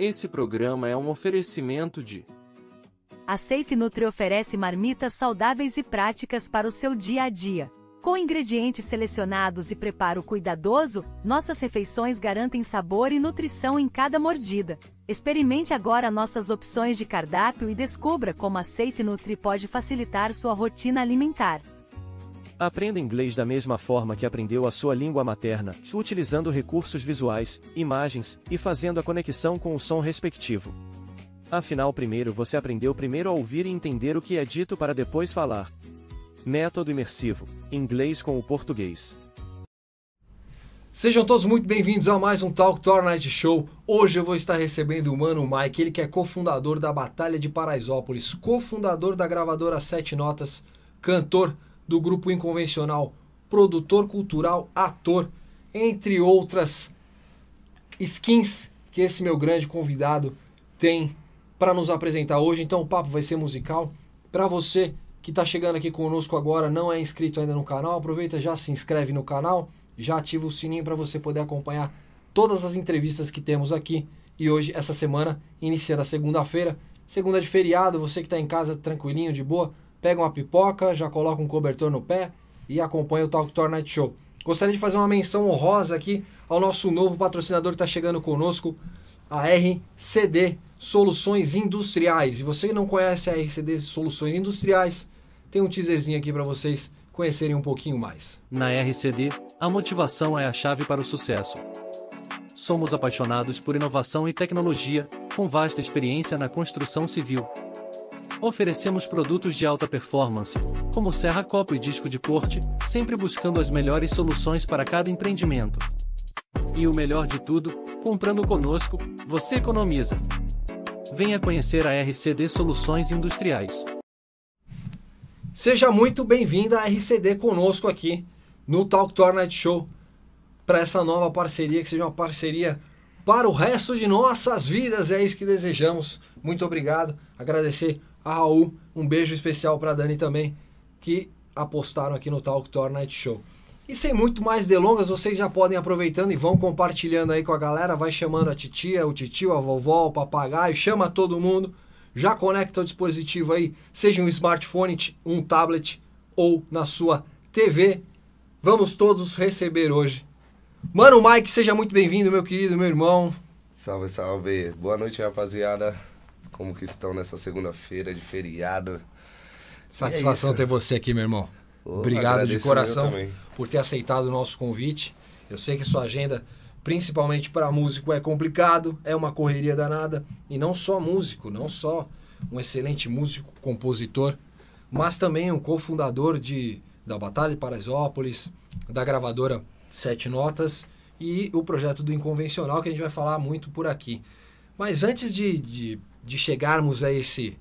Esse programa é um oferecimento de A Safe Nutri oferece marmitas saudáveis e práticas para o seu dia a dia. Com ingredientes selecionados e preparo cuidadoso, nossas refeições garantem sabor e nutrição em cada mordida. Experimente agora nossas opções de cardápio e descubra como a Safe Nutri pode facilitar sua rotina alimentar. Aprenda inglês da mesma forma que aprendeu a sua língua materna, utilizando recursos visuais, imagens e fazendo a conexão com o som respectivo. Afinal, primeiro você aprendeu primeiro a ouvir e entender o que é dito para depois falar. Método imersivo: inglês com o português. Sejam todos muito bem-vindos a mais um Talk Tour Night Show. Hoje eu vou estar recebendo o Mano Mike, ele que é cofundador da Batalha de Paraisópolis, cofundador da gravadora Sete Notas, cantor do grupo Inconvencional, produtor cultural, ator, entre outras skins que esse meu grande convidado tem para nos apresentar hoje. Então o papo vai ser musical. Para você que está chegando aqui conosco agora, não é inscrito ainda no canal, aproveita já se inscreve no canal, já ativa o sininho para você poder acompanhar todas as entrevistas que temos aqui. E hoje, essa semana, iniciando a segunda-feira, segunda de feriado, você que está em casa tranquilinho, de boa, pega uma pipoca, já coloca um cobertor no pé e acompanha o Talk Tour Night Show. Gostaria de fazer uma menção honrosa aqui ao nosso novo patrocinador que está chegando conosco, a RCD Soluções Industriais. E você que não conhece a RCD Soluções Industriais, tem um teaserzinho aqui para vocês conhecerem um pouquinho mais. Na RCD, a motivação é a chave para o sucesso. Somos apaixonados por inovação e tecnologia, com vasta experiência na construção civil. Oferecemos produtos de alta performance, como serra copo e disco de corte, sempre buscando as melhores soluções para cada empreendimento. E o melhor de tudo, comprando conosco, você economiza. Venha conhecer a RCD Soluções Industriais. Seja muito bem-vinda à RCD conosco aqui no Talk Tour Night Show para essa nova parceria, que seja uma parceria para o resto de nossas vidas. É isso que desejamos. Muito obrigado. Agradecer a Raul, um beijo especial para Dani também, que apostaram aqui no Talk Tour Night Show. E sem muito mais delongas, vocês já podem aproveitando e vão compartilhando aí com a galera, vai chamando a titia, o titio, a vovó, o papagaio, chama todo mundo, já conecta o dispositivo aí, seja um smartphone, um tablet ou na sua TV. Vamos todos receber hoje. Mano Mike, seja muito bem-vindo, meu querido, meu irmão. Salve, salve. Boa noite, rapaziada. Como que estão nessa segunda-feira de feriado? Satisfação É ter você aqui, meu irmão. Ô, Obrigado de coração por ter aceitado o nosso convite. Eu sei que sua agenda, principalmente para músico, é complicado, é uma correria danada. E não só músico, não só um excelente músico, compositor, mas também um cofundador de, da Batalha de Paraisópolis, da gravadora Sete Notas e o projeto do Inconvencional, que a gente vai falar muito por aqui. Mas antes de, de, de chegarmos a esse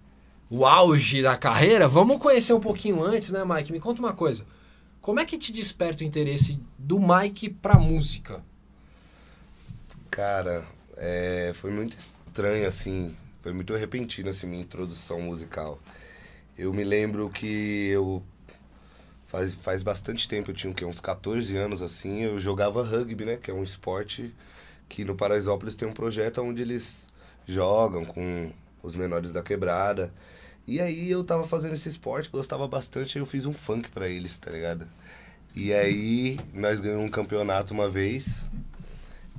o auge da carreira, vamos conhecer um pouquinho antes, né, Mike? Me conta uma coisa. Como é que te desperta o interesse do Mike pra música? Cara, é, foi muito estranho, assim. Foi muito repentino, assim, minha introdução musical. Eu me lembro que eu... Faz, faz bastante tempo, eu tinha uns 14 anos, assim. Eu jogava rugby, né? Que é um esporte que no Paraisópolis tem um projeto onde eles jogam com os menores da quebrada. E aí eu tava fazendo esse esporte, gostava bastante, aí eu fiz um funk pra eles, tá ligado? E aí nós ganhamos um campeonato uma vez.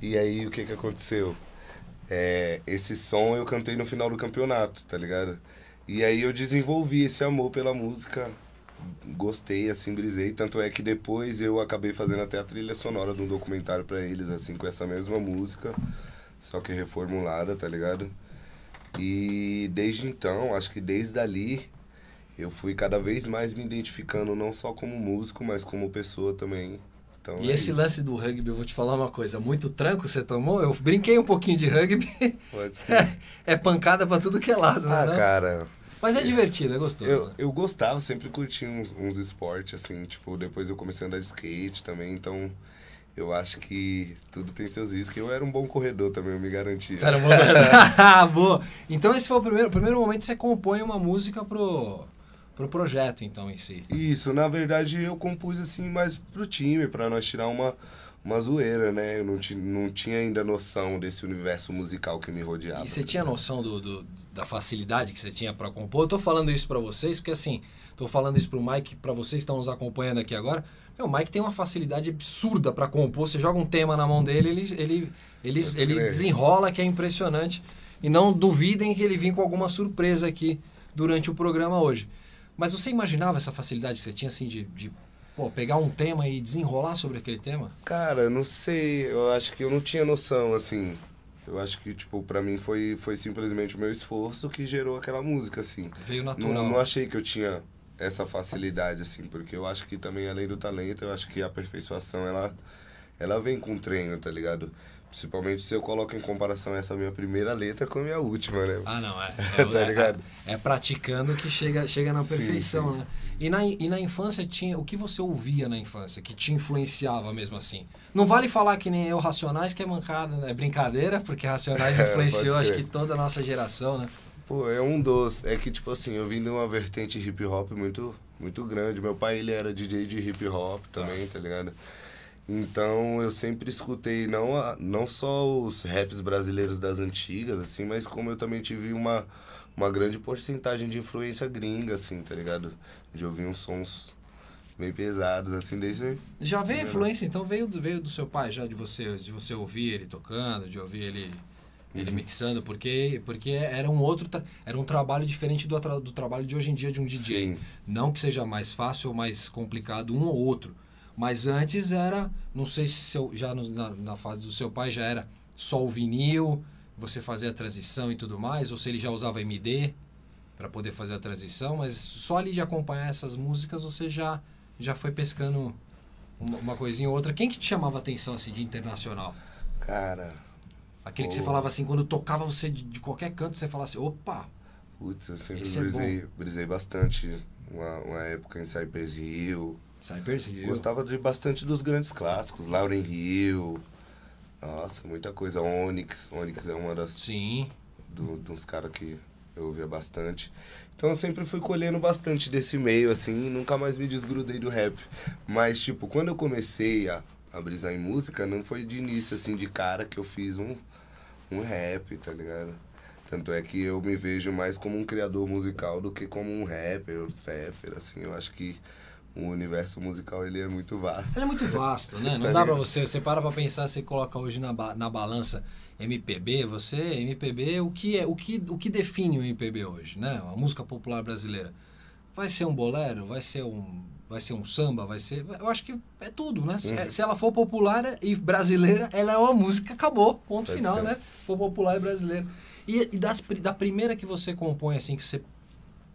E aí o que que aconteceu? É, esse som eu cantei no final do campeonato, tá ligado? E aí eu desenvolvi esse amor pela música, gostei, assim, brisei. Tanto é que depois eu acabei fazendo até a trilha sonora de um documentário pra eles, assim, com essa mesma música, só que reformulada, tá ligado? E desde então, acho que desde ali, eu fui cada vez mais me identificando não só como músico, mas como pessoa também. Então, E é esse isso. lance do rugby, eu vou te falar uma coisa. Muito tranco você tomou? Eu brinquei um pouquinho de rugby. Pode ser. é pancada pra tudo que é lado, né? Ah, não? cara, Mas é divertido, é gostoso. eu, né? eu gostava, sempre curti uns, uns esportes, assim, tipo, depois eu comecei a andar de skate também, então eu acho que tudo tem seus riscos. Eu era um bom corredor também, eu me garantia. Tá no momento. Ah, Boa. Então esse foi o primeiro, o primeiro momento que você compõe uma música pro, pro projeto, então, em si. Isso, na verdade eu compus assim mais pro time, pra nós tirar uma, uma zoeira, né? Eu não, não tinha ainda noção desse universo musical que me rodeava. E você tinha noção do, do- da facilidade que você tinha pra compor? Eu tô falando isso pra vocês porque assim, tô falando isso pro Mike, pra vocês que estão nos acompanhando aqui agora. Meu, o Mike tem uma facilidade absurda pra compor. Você joga um tema na mão dele, ele ele ele, ele desenrola que é impressionante. E não duvidem que ele vem com alguma surpresa aqui durante o programa hoje. Mas você imaginava essa facilidade que você tinha assim de, de pô, pegar um tema e desenrolar sobre aquele tema? Cara, eu não sei, eu acho que eu não tinha noção, assim. Eu acho que, tipo, pra mim foi, foi simplesmente o meu esforço que gerou aquela música, assim. Veio Não, natural. não achei que eu tinha essa facilidade, assim, porque eu acho que também, além do talento, eu acho que a aperfeiçoação, ela, ela vem com treino, tá ligado? Principalmente se eu coloco em comparação essa minha primeira letra com a minha última, né? Ah, não, é. Tá é, ligado? É, é praticando que chega, chega na Sim, perfeição, sim. né? E na, e na infância tinha. O que você ouvia na infância que te influenciava mesmo assim? Não vale falar que nem eu, Racionais, que é mancada, né? É brincadeira, porque Racionais É, influenciou, pode acho que toda a nossa geração, né? Pô, é um dos. É que, tipo assim, eu vim de uma vertente hip hop muito, muito grande. Meu pai, ele era DJ de hip hop também, tá ligado? Então, eu sempre escutei não, a, não só os raps brasileiros das antigas, assim, mas como eu também tive uma, uma grande porcentagem de influência gringa, assim, tá ligado? De ouvir uns sons bem pesados, assim, desde... Já veio a Não. influência, então veio do, veio do seu pai, já de você, de você ouvir ele tocando, de ouvir ele, ele Uhum. mixando, porque, porque era um outro. tra- Era um trabalho diferente do, do trabalho de hoje em dia de um DJ. Sim. Não que seja mais fácil ou mais complicado um ou outro. Mas antes era, não sei se seu, já no- na, na fase do seu pai já era só o vinil, você fazia a transição e tudo mais, ou se ele já usava MD para poder fazer a transição, mas só ali de acompanhar essas músicas você já, já foi pescando uma, uma coisinha ou outra. Quem que te chamava a atenção assim de internacional? Cara, Aquele que você falava assim, quando tocava você de, de qualquer canto, você falava assim, opa, putz, eu sempre é brisei, brisei bastante uma, uma época em Cypress Hill, Cypress Hill. Gostava de bastante dos grandes clássicos, Lauren Hill. Nossa, muita coisa. Onyx. Onyx é uma das Sim, do, dos caras que eu ouvia bastante. Então eu sempre fui colhendo bastante desse meio, assim, nunca mais me desgrudei do rap. Mas, tipo, quando eu comecei a, a brisar em música, não foi de início, assim, de cara que eu fiz um, um rap, tá ligado? Tanto é que eu me vejo mais como um criador musical do que como um rapper ou trapper, assim. Eu acho que o universo musical, ele é muito vasto. Ele é muito vasto, né? Não Tá dá pra você. Você para pra pensar, você coloca hoje na, ba- na balança MPB, você, MPB, o que, é, o, que, o que define o MPB hoje, né? A música popular brasileira. Vai ser um bolero? Vai ser um, vai ser um samba? Vai ser. Eu acho que é tudo, né? Se, Uhum. se ela for popular e brasileira, ela é uma música, acabou. Ponto Pode final, ser. né? For popular e brasileira. E, e das, da primeira que você compõe, assim, que você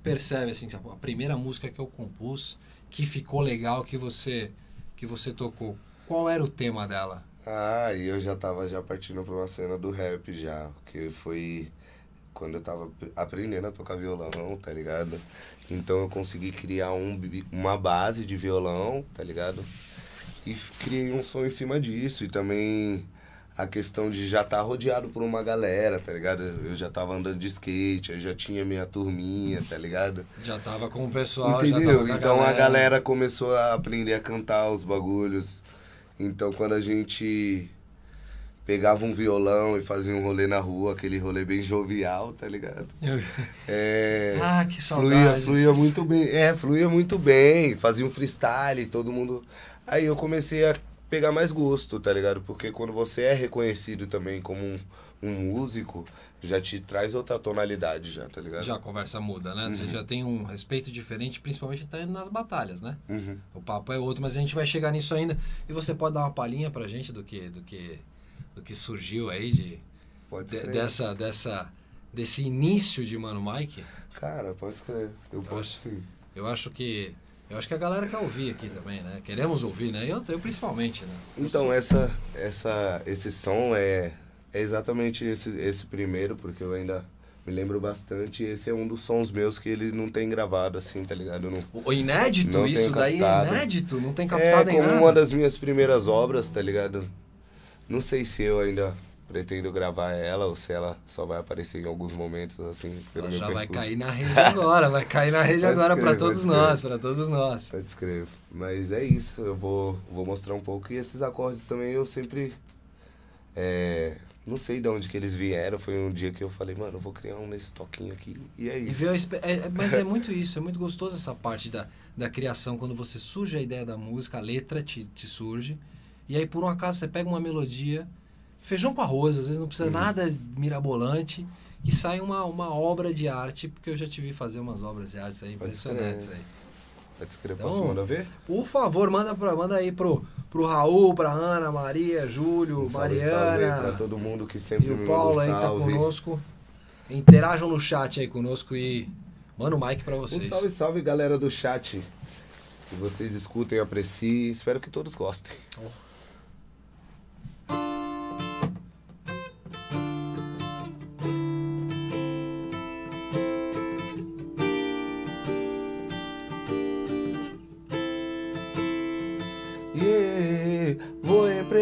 percebe, assim, a primeira música que eu compus, que ficou legal, que você, que você tocou, qual era o tema dela? Ah, e eu já tava já partindo pra uma cena do rap já, que foi quando eu tava ap- aprendendo a tocar violão, tá ligado? Então eu consegui criar um, uma base de violão, tá ligado? E criei um som em cima disso e também a questão de já estar rodeado por uma galera, tá ligado? Eu já tava andando de skate, eu já tinha minha turminha, tá ligado? Já tava com o pessoal, Entendeu? Então a galera começou a aprender a cantar os bagulhos. Então quando a gente pegava um violão e fazia um rolê na rua, aquele rolê bem jovial, tá ligado? É, Ah, que fluía, saudade. fluía muito bem. É, fluía muito bem, fazia um freestyle, todo mundo. Aí eu comecei a pegar mais gosto, tá ligado? Porque quando você é reconhecido também como um, um músico, já te traz outra tonalidade já, tá ligado? Já a conversa muda, né? Você já tem um respeito diferente, principalmente até nas batalhas, né? Uhum. O papo é outro, mas a gente vai chegar nisso ainda. E você pode dar uma palhinha pra gente do que, do que, do que surgiu aí de, Pode de- ser. dessa, dessa, desse início de Mano Mike? Cara, pode escrever. Eu posso sim. Eu acho que eu acho que a galera quer ouvir aqui também, né? Queremos ouvir, né? Eu, eu principalmente, né? Eu Então, sou- essa, essa, esse som é, é exatamente esse, esse primeiro, porque eu ainda me lembro bastante. Esse é um dos sons meus que ele não tem gravado, assim, tá ligado? Eu Não, O inédito, Não isso daí é inédito, não tem é captado em como nada. uma das minhas primeiras obras, tá ligado? Não sei se eu ainda pretendo gravar ela, ou se ela só vai aparecer em alguns momentos, assim, pelo Ela já vai percurso. cair na rede agora, vai cair na rede agora para todos nós, para todos nós. Tá descrevo. Mas é isso, eu vou, vou mostrar um pouco. E esses acordes também eu sempre. é, não sei de onde que eles vieram. Foi um dia que eu falei, mano, eu vou criar um nesse toquinho aqui. E é E isso. espe- é- é- mas é muito isso, é muito gostoso essa parte da, da criação, quando você surge a ideia da música, a letra te, te surge, e aí por um acaso você pega uma melodia, feijão com arroz, às vezes não precisa Uhum. nada mirabolante, e sai uma, uma obra de arte, porque eu já te vi fazer umas obras de arte aí impressionantes aí. Tá descrevo. Então, Posso mandar ver? Por favor, manda, pra, manda aí pro, pro Raul, pra Ana, Maria, Júlio, Um salve, Mariana. pra todo mundo que sempre E o Paulo aí um que tá conosco. Interajam no chat aí conosco e manda o mic pra Um vocês. salve, salve, galera do chat. Que vocês escutem, apreciem. Espero que todos gostem. Yeah,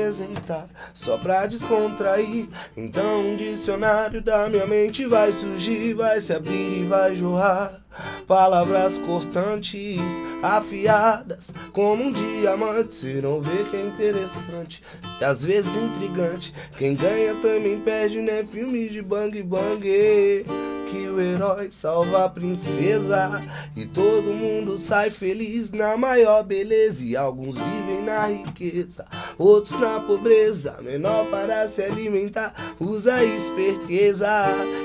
vou representar só pra descontrair. Então um dicionário da minha mente vai surgir, vai se abrir e vai jorrar. Palavras cortantes, afiadas, como um diamante. Se não vê que é interessante e às vezes intrigante. Quem ganha também perde, né? Filme de bang bang que o herói salva a princesa e todo mundo sai feliz na maior beleza e alguns vivem na riqueza, outros na pobreza, menor para se alimentar, usa esperteza.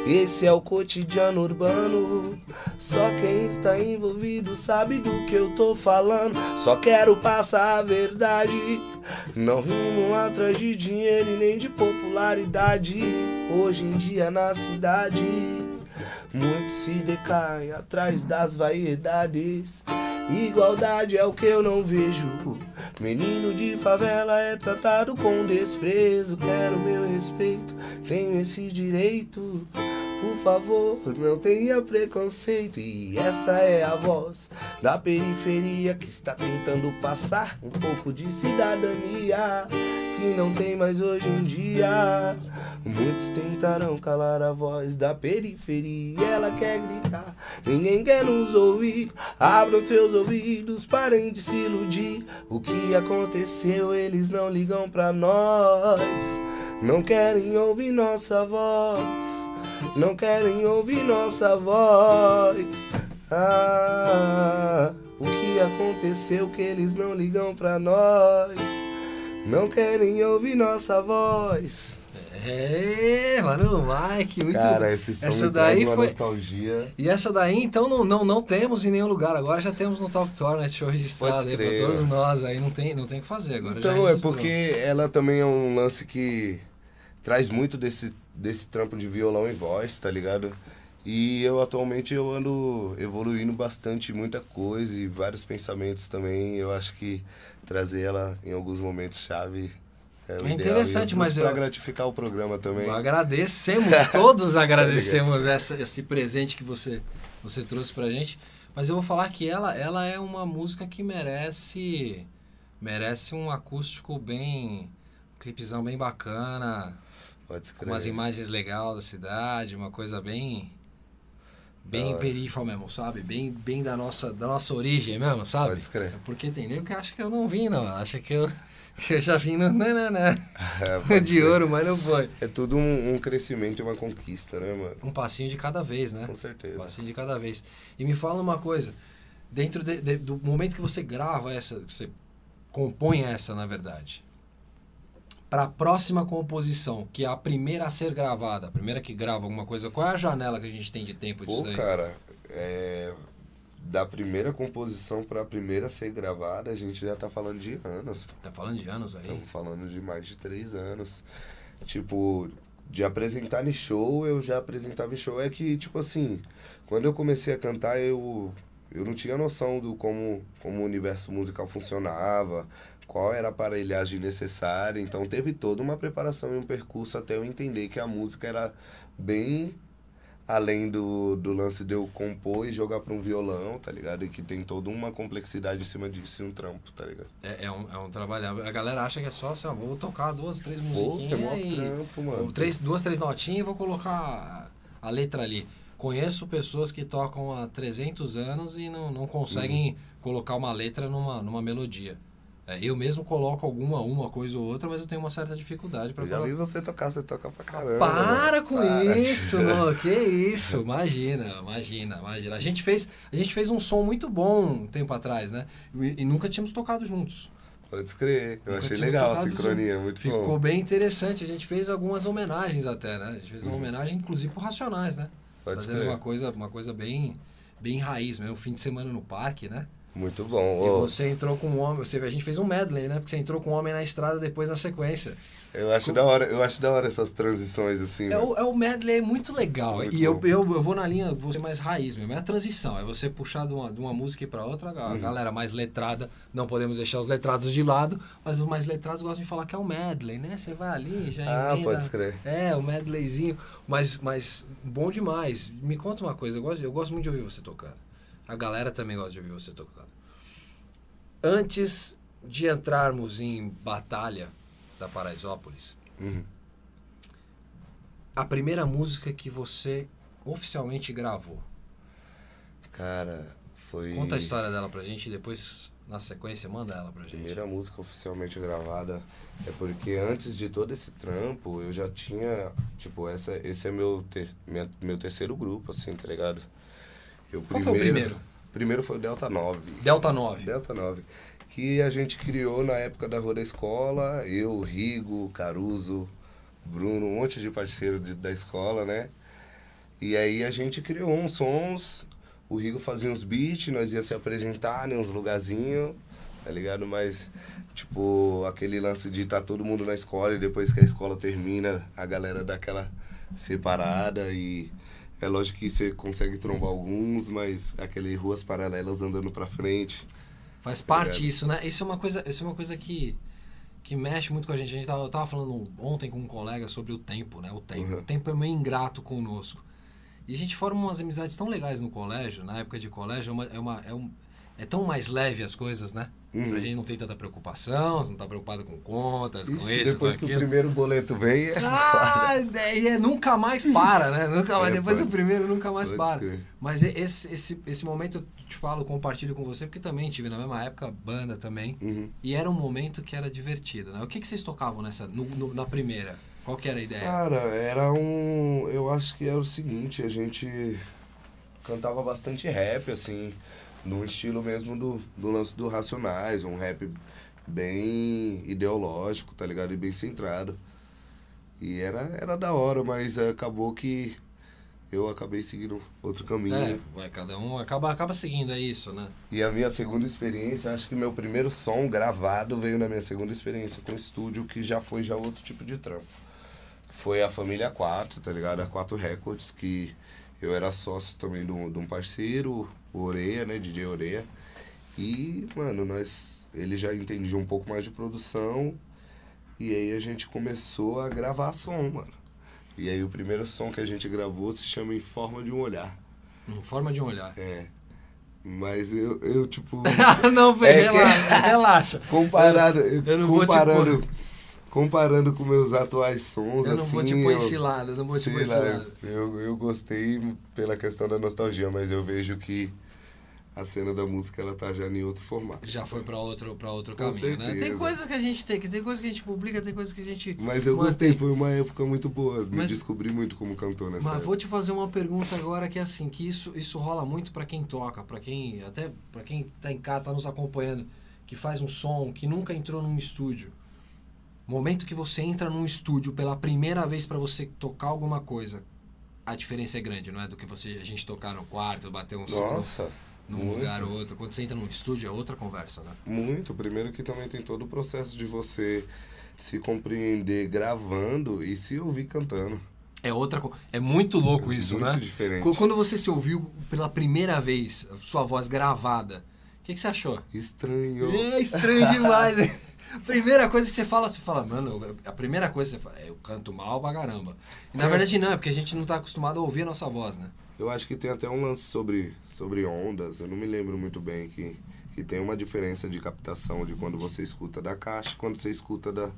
Esse é o cotidiano urbano. Só quem está envolvido sabe do que eu tô falando. Só quero passar a verdade. Não rimo atrás de dinheiro e nem de popularidade. Hoje em dia na cidade. Muitos se decaem atrás das vaidades. Igualdade é o que eu não vejo. Menino de favela é tratado com desprezo. Quero meu respeito, tenho esse direito. Por favor, não tenha preconceito. E essa é a voz da periferia que está tentando passar um pouco de cidadania que não tem mais hoje em dia. Muitos tentarão calar a voz da periferia. Ela quer gritar, ninguém quer nos ouvir. Abram seus ouvidos, parem de se iludir. O que aconteceu, eles não ligam pra nós. Não querem ouvir nossa voz. Não querem ouvir nossa voz. Ah, o que aconteceu que eles não ligam pra nós? Não querem ouvir nossa voz. É, mano, Mike, muito Cara, esse som essa daí uma foi- nostalgia. E essa daí, então, não, não, não temos em nenhum lugar. Agora já temos no Talk Tornet show registrado aí pra todos nós. Aí não tem, não tem o que fazer agora. Então, é porque ela também é um lance que traz muito desse, desse trampo de violão e voz, tá ligado? E eu atualmente eu ando evoluindo bastante, muita coisa e vários pensamentos também. Eu acho que trazer ela em alguns momentos chave é, É interessante, mas eu- gratificar o programa também. Agradecemos, todos agradecemos essa, esse presente que você, você trouxe pra gente. Mas eu vou falar que ela, ela é uma música que merece merece um acústico bem. Um clipezão bem bacana, Pode com umas imagens legais da cidade, uma coisa bem. Bem perifa mesmo, sabe? Bem, bem da, nossa, da nossa origem mesmo, sabe? Pode crer. Porque tem nego que acha que eu não vim, não. Acha que eu, que eu já vim no. Não. É, De crer. ouro, mas não foi. É tudo um, um crescimento e uma conquista, né, mano? Um passinho de cada vez, né? Com Um certeza. passinho de cada vez. E me fala uma coisa. Dentro de- de- do momento que você grava essa, que você compõe essa, na verdade, para a próxima composição, que é a primeira a ser gravada, a primeira que grava alguma coisa, qual é a janela que a gente tem de tempo disso Pô, cara, é, da primeira composição pra primeira a ser gravada, a gente já tá falando de anos. pô. Tá falando de anos aí? Estamos falando de mais de três anos. Tipo, de apresentar em show, eu já apresentava em show. É que, tipo assim, quando eu comecei a cantar, eu, eu não tinha noção do como, como o universo musical funcionava, qual era a aparelhagem necessária. Então teve toda uma preparação e um percurso até eu entender que a música era bem além do, do lance de eu compor e jogar pra um violão, tá ligado? E que tem toda uma complexidade em cima disso e um trampo, tá ligado? É, é um, é um trabalho. A galera acha que é só assim, ó, vou tocar duas, três Pô, musiquinhas. é mó e- trampo, mano. três, duas, três notinhas e vou colocar a letra ali. Conheço pessoas que tocam há 300 anos e não, não conseguem Uhum. colocar uma letra numa, numa melodia. É, eu mesmo coloco alguma, uma coisa ou outra, mas eu tenho uma certa dificuldade para já vi você tocar, você toca pra caramba. Para mano. com Para. isso, que isso, imagina, imagina, imagina. A gente fez, a gente fez um som muito bom um tempo atrás, né? E, e nunca tínhamos tocado juntos. Pode escrever. Eu Nunca achei legal a sincronia, muito Ficou bom. bem interessante. A gente fez algumas homenagens até, né? A gente fez uma Uhum. homenagem, inclusive, pro Racionais, né? Pode Fazendo uma coisa, uma coisa bem, bem raiz mesmo. Fim de semana no parque, né? Muito bom. E Ô, você entrou com um homem. Você, a gente fez um medley, né? Porque você entrou com um homem na estrada depois na sequência. eu acho da hora, eu acho da hora essas transições assim. É né? o, é o medley é muito legal. Muito e eu, eu, eu vou na linha, vou ser mais raiz mesmo. É a transição. É você puxar de uma, de uma música para outra. A Uhum. galera mais letrada, não podemos deixar os letrados de lado, mas os mais letrados gostam de falar que é o medley, né? Você vai ali, já Ah, emenda- pode escrever. É, o medleyzinho. Mas, mas bom demais. Me conta uma coisa, eu gosto, eu gosto muito de ouvir você tocando. A galera também gosta de ouvir você tocando. Antes de entrarmos em Batalha da Paraisópolis, Uhum. a primeira música que você oficialmente gravou. Cara, foi. Conta a história dela pra gente e depois, na sequência, manda ela pra A gente. primeira música oficialmente gravada é porque antes de todo esse trampo eu já tinha, tipo, essa, esse é meu, ter, minha- meu terceiro grupo, assim, tá ligado? Eu Qual foi o primeiro? Primeiro foi o Delta 9. Delta 9. Delta 9. Que a gente criou na época da Rua da Escola, eu, Rigo, Caruso, Bruno, um monte de parceiro de- da escola, né? E aí a gente criou uns sons, o Rigo fazia uns beats, nós ia se apresentar em uns lugarzinhos, tá ligado? Mas, tipo, aquele lance de estar todo mundo na escola e depois que a escola termina, a galera dá aquela separada e é lógico que você consegue trombar alguns, mas aquele ruas paralelas andando pra frente. Faz parte Obrigado. isso, né? Isso é uma coisa, isso é uma coisa que, que mexe muito com a gente. A gente tava, eu tava falando ontem com um colega sobre o tempo, né? O tempo. Uhum. O tempo é meio ingrato conosco. E a gente forma umas amizades tão legais no colégio, na época de colégio, é, uma, é, uma, é, um, é tão mais leve as coisas, né? Uhum. Pra gente não ter tanta preocupação, você não tá preocupado com contas, com Ixi, isso, depois com que o primeiro boleto vem, é Ah, e é, nunca mais para, né? Nunca mais, É, depois do primeiro nunca mais pode para. crer. Mas esse, esse, esse momento eu te falo, compartilho com você, porque também tive na mesma época banda também. Uhum. E era um momento que era divertido, né? O que, que vocês tocavam nessa, no- no- na primeira? Qual que era a ideia? Cara, era um. Eu acho que era o seguinte, a gente cantava bastante rap, assim, num estilo mesmo do, do lance do Racionais, um rap bem ideológico, tá ligado? E bem centrado. E era, era da hora, mas acabou que eu acabei seguindo outro caminho. É, vai, cada um acaba, acaba seguindo, é isso, né? E a minha segunda experiência, acho que meu primeiro som gravado veio na minha segunda experiência com estúdio, que já foi já outro tipo de trampo. Foi a família 4, tá ligado? A 4 Records, que eu era sócio também de um, de um parceiro, o Oreia, né? DJ Oreia. E, mano, nós. Ele já entendia um pouco mais de produção. E aí a gente começou a gravar som, mano. E aí o primeiro som que a gente gravou se chama Em Forma de um Olhar. Em forma de um olhar. É. Mas eu, eu tipo. não, É que- relaxa, relaxa. Comparado, eu não vou te comparando, com meus atuais sons, Eu não assim, vou te pôr esse lado, eu não vou te sei pôr esse lado. eu, eu gostei pela questão da nostalgia, mas eu vejo que a cena da música ela tá já em outro formato. Já foi pra outro, pra outro Com caminho, né? Tem certeza. coisas que a gente tem, que tem coisas que a gente publica, tem coisas que a gente. Mas eu mantém. gostei, foi uma época muito boa, me Mas- descobri muito como cantor nessa Mas época. vou te fazer uma pergunta agora que é assim, que isso, isso rola muito pra quem toca, pra quem até para quem tá em casa, tá nos acompanhando, que faz um som, que nunca entrou num estúdio. Momento que você entra num estúdio pela primeira vez pra você tocar alguma coisa, a diferença é grande, não é do que você a gente tocar no quarto, bater um som Nossa, num muito. lugar ou outro. Quando você entra num estúdio é outra conversa, né? muito. Primeiro que também tem todo o processo de você se compreender gravando e se ouvir cantando. É outra é muito louco isso, muito né? diferente. Qu- Quando você se ouviu pela primeira vez, sua voz gravada, o que, que você achou? Estranho. É estranho demais. Primeira coisa que você fala, você fala, mano, a primeira coisa que você fala, é, eu canto mal pra caramba. E na É. verdade não, é porque a gente não tá acostumado a ouvir a nossa voz, né? Eu acho que tem até um lance sobre, sobre ondas, eu não me lembro muito bem, que, que tem uma diferença de captação de quando você escuta da caixa e quando você escuta da.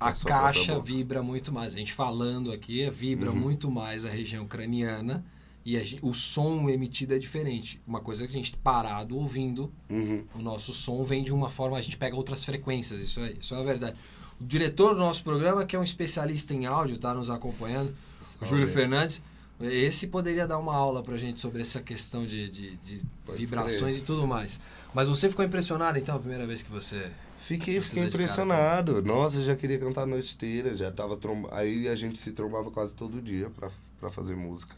A da própria caixa vibra muito mais. A gente falando aqui, vibra Uhum. muito mais a região craniana e a gen- o som emitido é diferente. Uma coisa que a gente parado ouvindo, Uhum. o nosso som vem de uma forma, a gente pega outras frequências, isso é, isso é a verdade. O diretor do nosso programa, que é um especialista em áudio, tá nos acompanhando, Salve. Júlio Fernandes, esse poderia dar uma aula pra gente sobre essa questão de, de- de vibrações e tudo mais. Mas você ficou impressionado, então, a primeira vez que você... Fiquei, Você fiquei de cara impressionado. Nossa, eu já queria cantar a noite inteira, já tava tromba... Aí a gente se trombava quase todo dia pra, pra fazer música.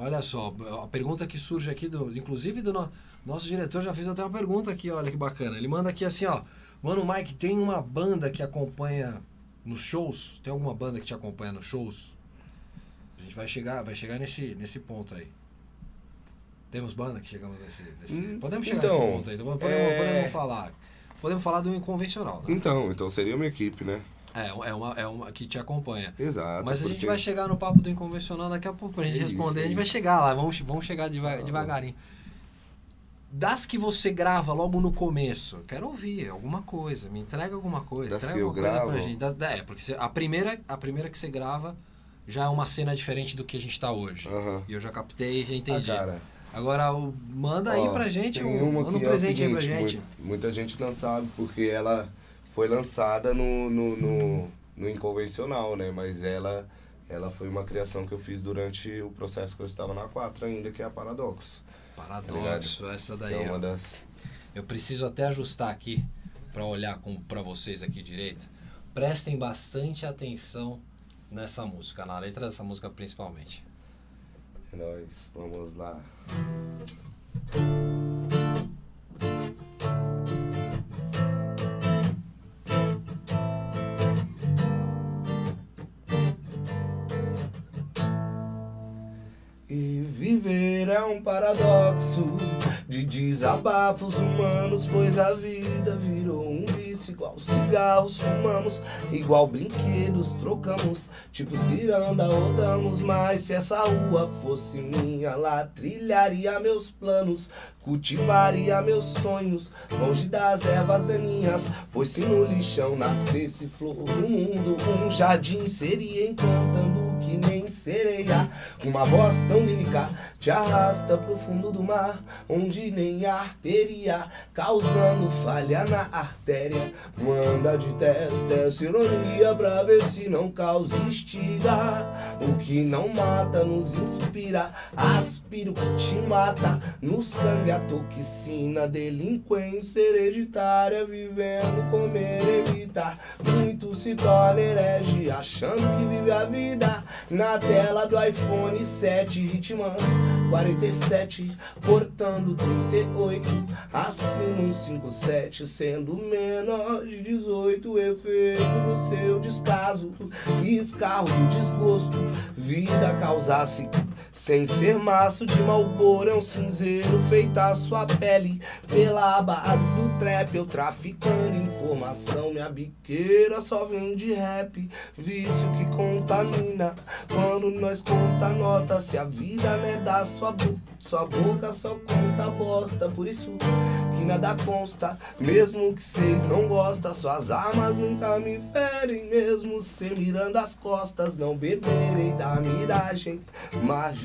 Olha só, a pergunta que surge aqui, do, inclusive do no- nosso diretor já fez até uma pergunta aqui, olha que bacana. Ele manda aqui assim, ó. Mano, Mike, tem uma banda que acompanha nos shows? Tem alguma banda que te acompanha nos shows? A gente vai chegar, vai chegar nesse, nesse ponto aí. Temos banda que chegamos nesse. nesse- Hum, podemos chegar então, nesse ponto aí. Então, podemos, é- podemos falar. Podemos falar do inconvencional, né? Então, então seria uma equipe, né? É, é uma, é uma que te acompanha. Exato. Mas a gente porque- vai chegar no papo do inconvencional daqui a pouco pra gente É isso, responder. é a gente vai isso. chegar lá, vamos, vamos chegar deva- Ah, devagarinho. Das que você grava logo no começo, quero ouvir alguma coisa, me entrega alguma coisa. Das entrega que eu alguma coisa pra gravo? gente. Da- é, porque você- a, primeira, a primeira que você grava já é uma cena diferente do que a gente tá hoje. E eu já captei e já entendi. Ah, Agora, o- manda aí pra gente, um, manda um é presente aí pra seguinte, gente. mu- muita gente não sabe porque ela foi lançada no, no, no, no inconvencional, né? Mas ela, ela foi uma criação que eu fiz durante o processo que eu estava na 4 ainda, que é a Paradoxo. Paradoxo, essa Que daí. é uma das... Eu preciso até ajustar aqui para olhar para vocês aqui direito. Prestem bastante atenção nessa música, na letra dessa música principalmente. É nóis, vamos lá. É um paradoxo de desabafos humanos, pois a vida virou um vício igual cigarros fumamos, igual brinquedos trocamos, tipo ciranda rodamos, mas se essa rua fosse minha, lá trilharia meus planos, cultivaria meus sonhos, longe das ervas daninhas, pois se no lixão nascesse flor do mundo, um jardim seria encantando que nem sereia, uma voz tão lírica, te arrasta pro fundo do mar, onde nem arteria, causando falha na artéria. Manda de teste, essa ironia pra ver se não causa estiga. O que não mata nos inspira, aspira o que te mata. No sangue a toxina, delinquência hereditária, vivendo comer evitar. Muito se torna herege, achando que vive a vida. Na tela do iPhone 7, Hitmans 47, portando 38. Assina um 57, sendo menor de 18. Efeito do seu descaso, escarro do desgosto. Vida causasse sem ser maço de mau é um cinzeiro feita a sua pele pela base do trap. Eu traficando informação, minha biqueira só vende rap. Vício que contamina quando nós conta nota. Se a vida não é da sua boca, sua boca só conta bosta. Por isso que nada consta, mesmo que cês não gostam. Suas armas nunca me ferem, mesmo cê mirando as costas. Não beberei da miragem,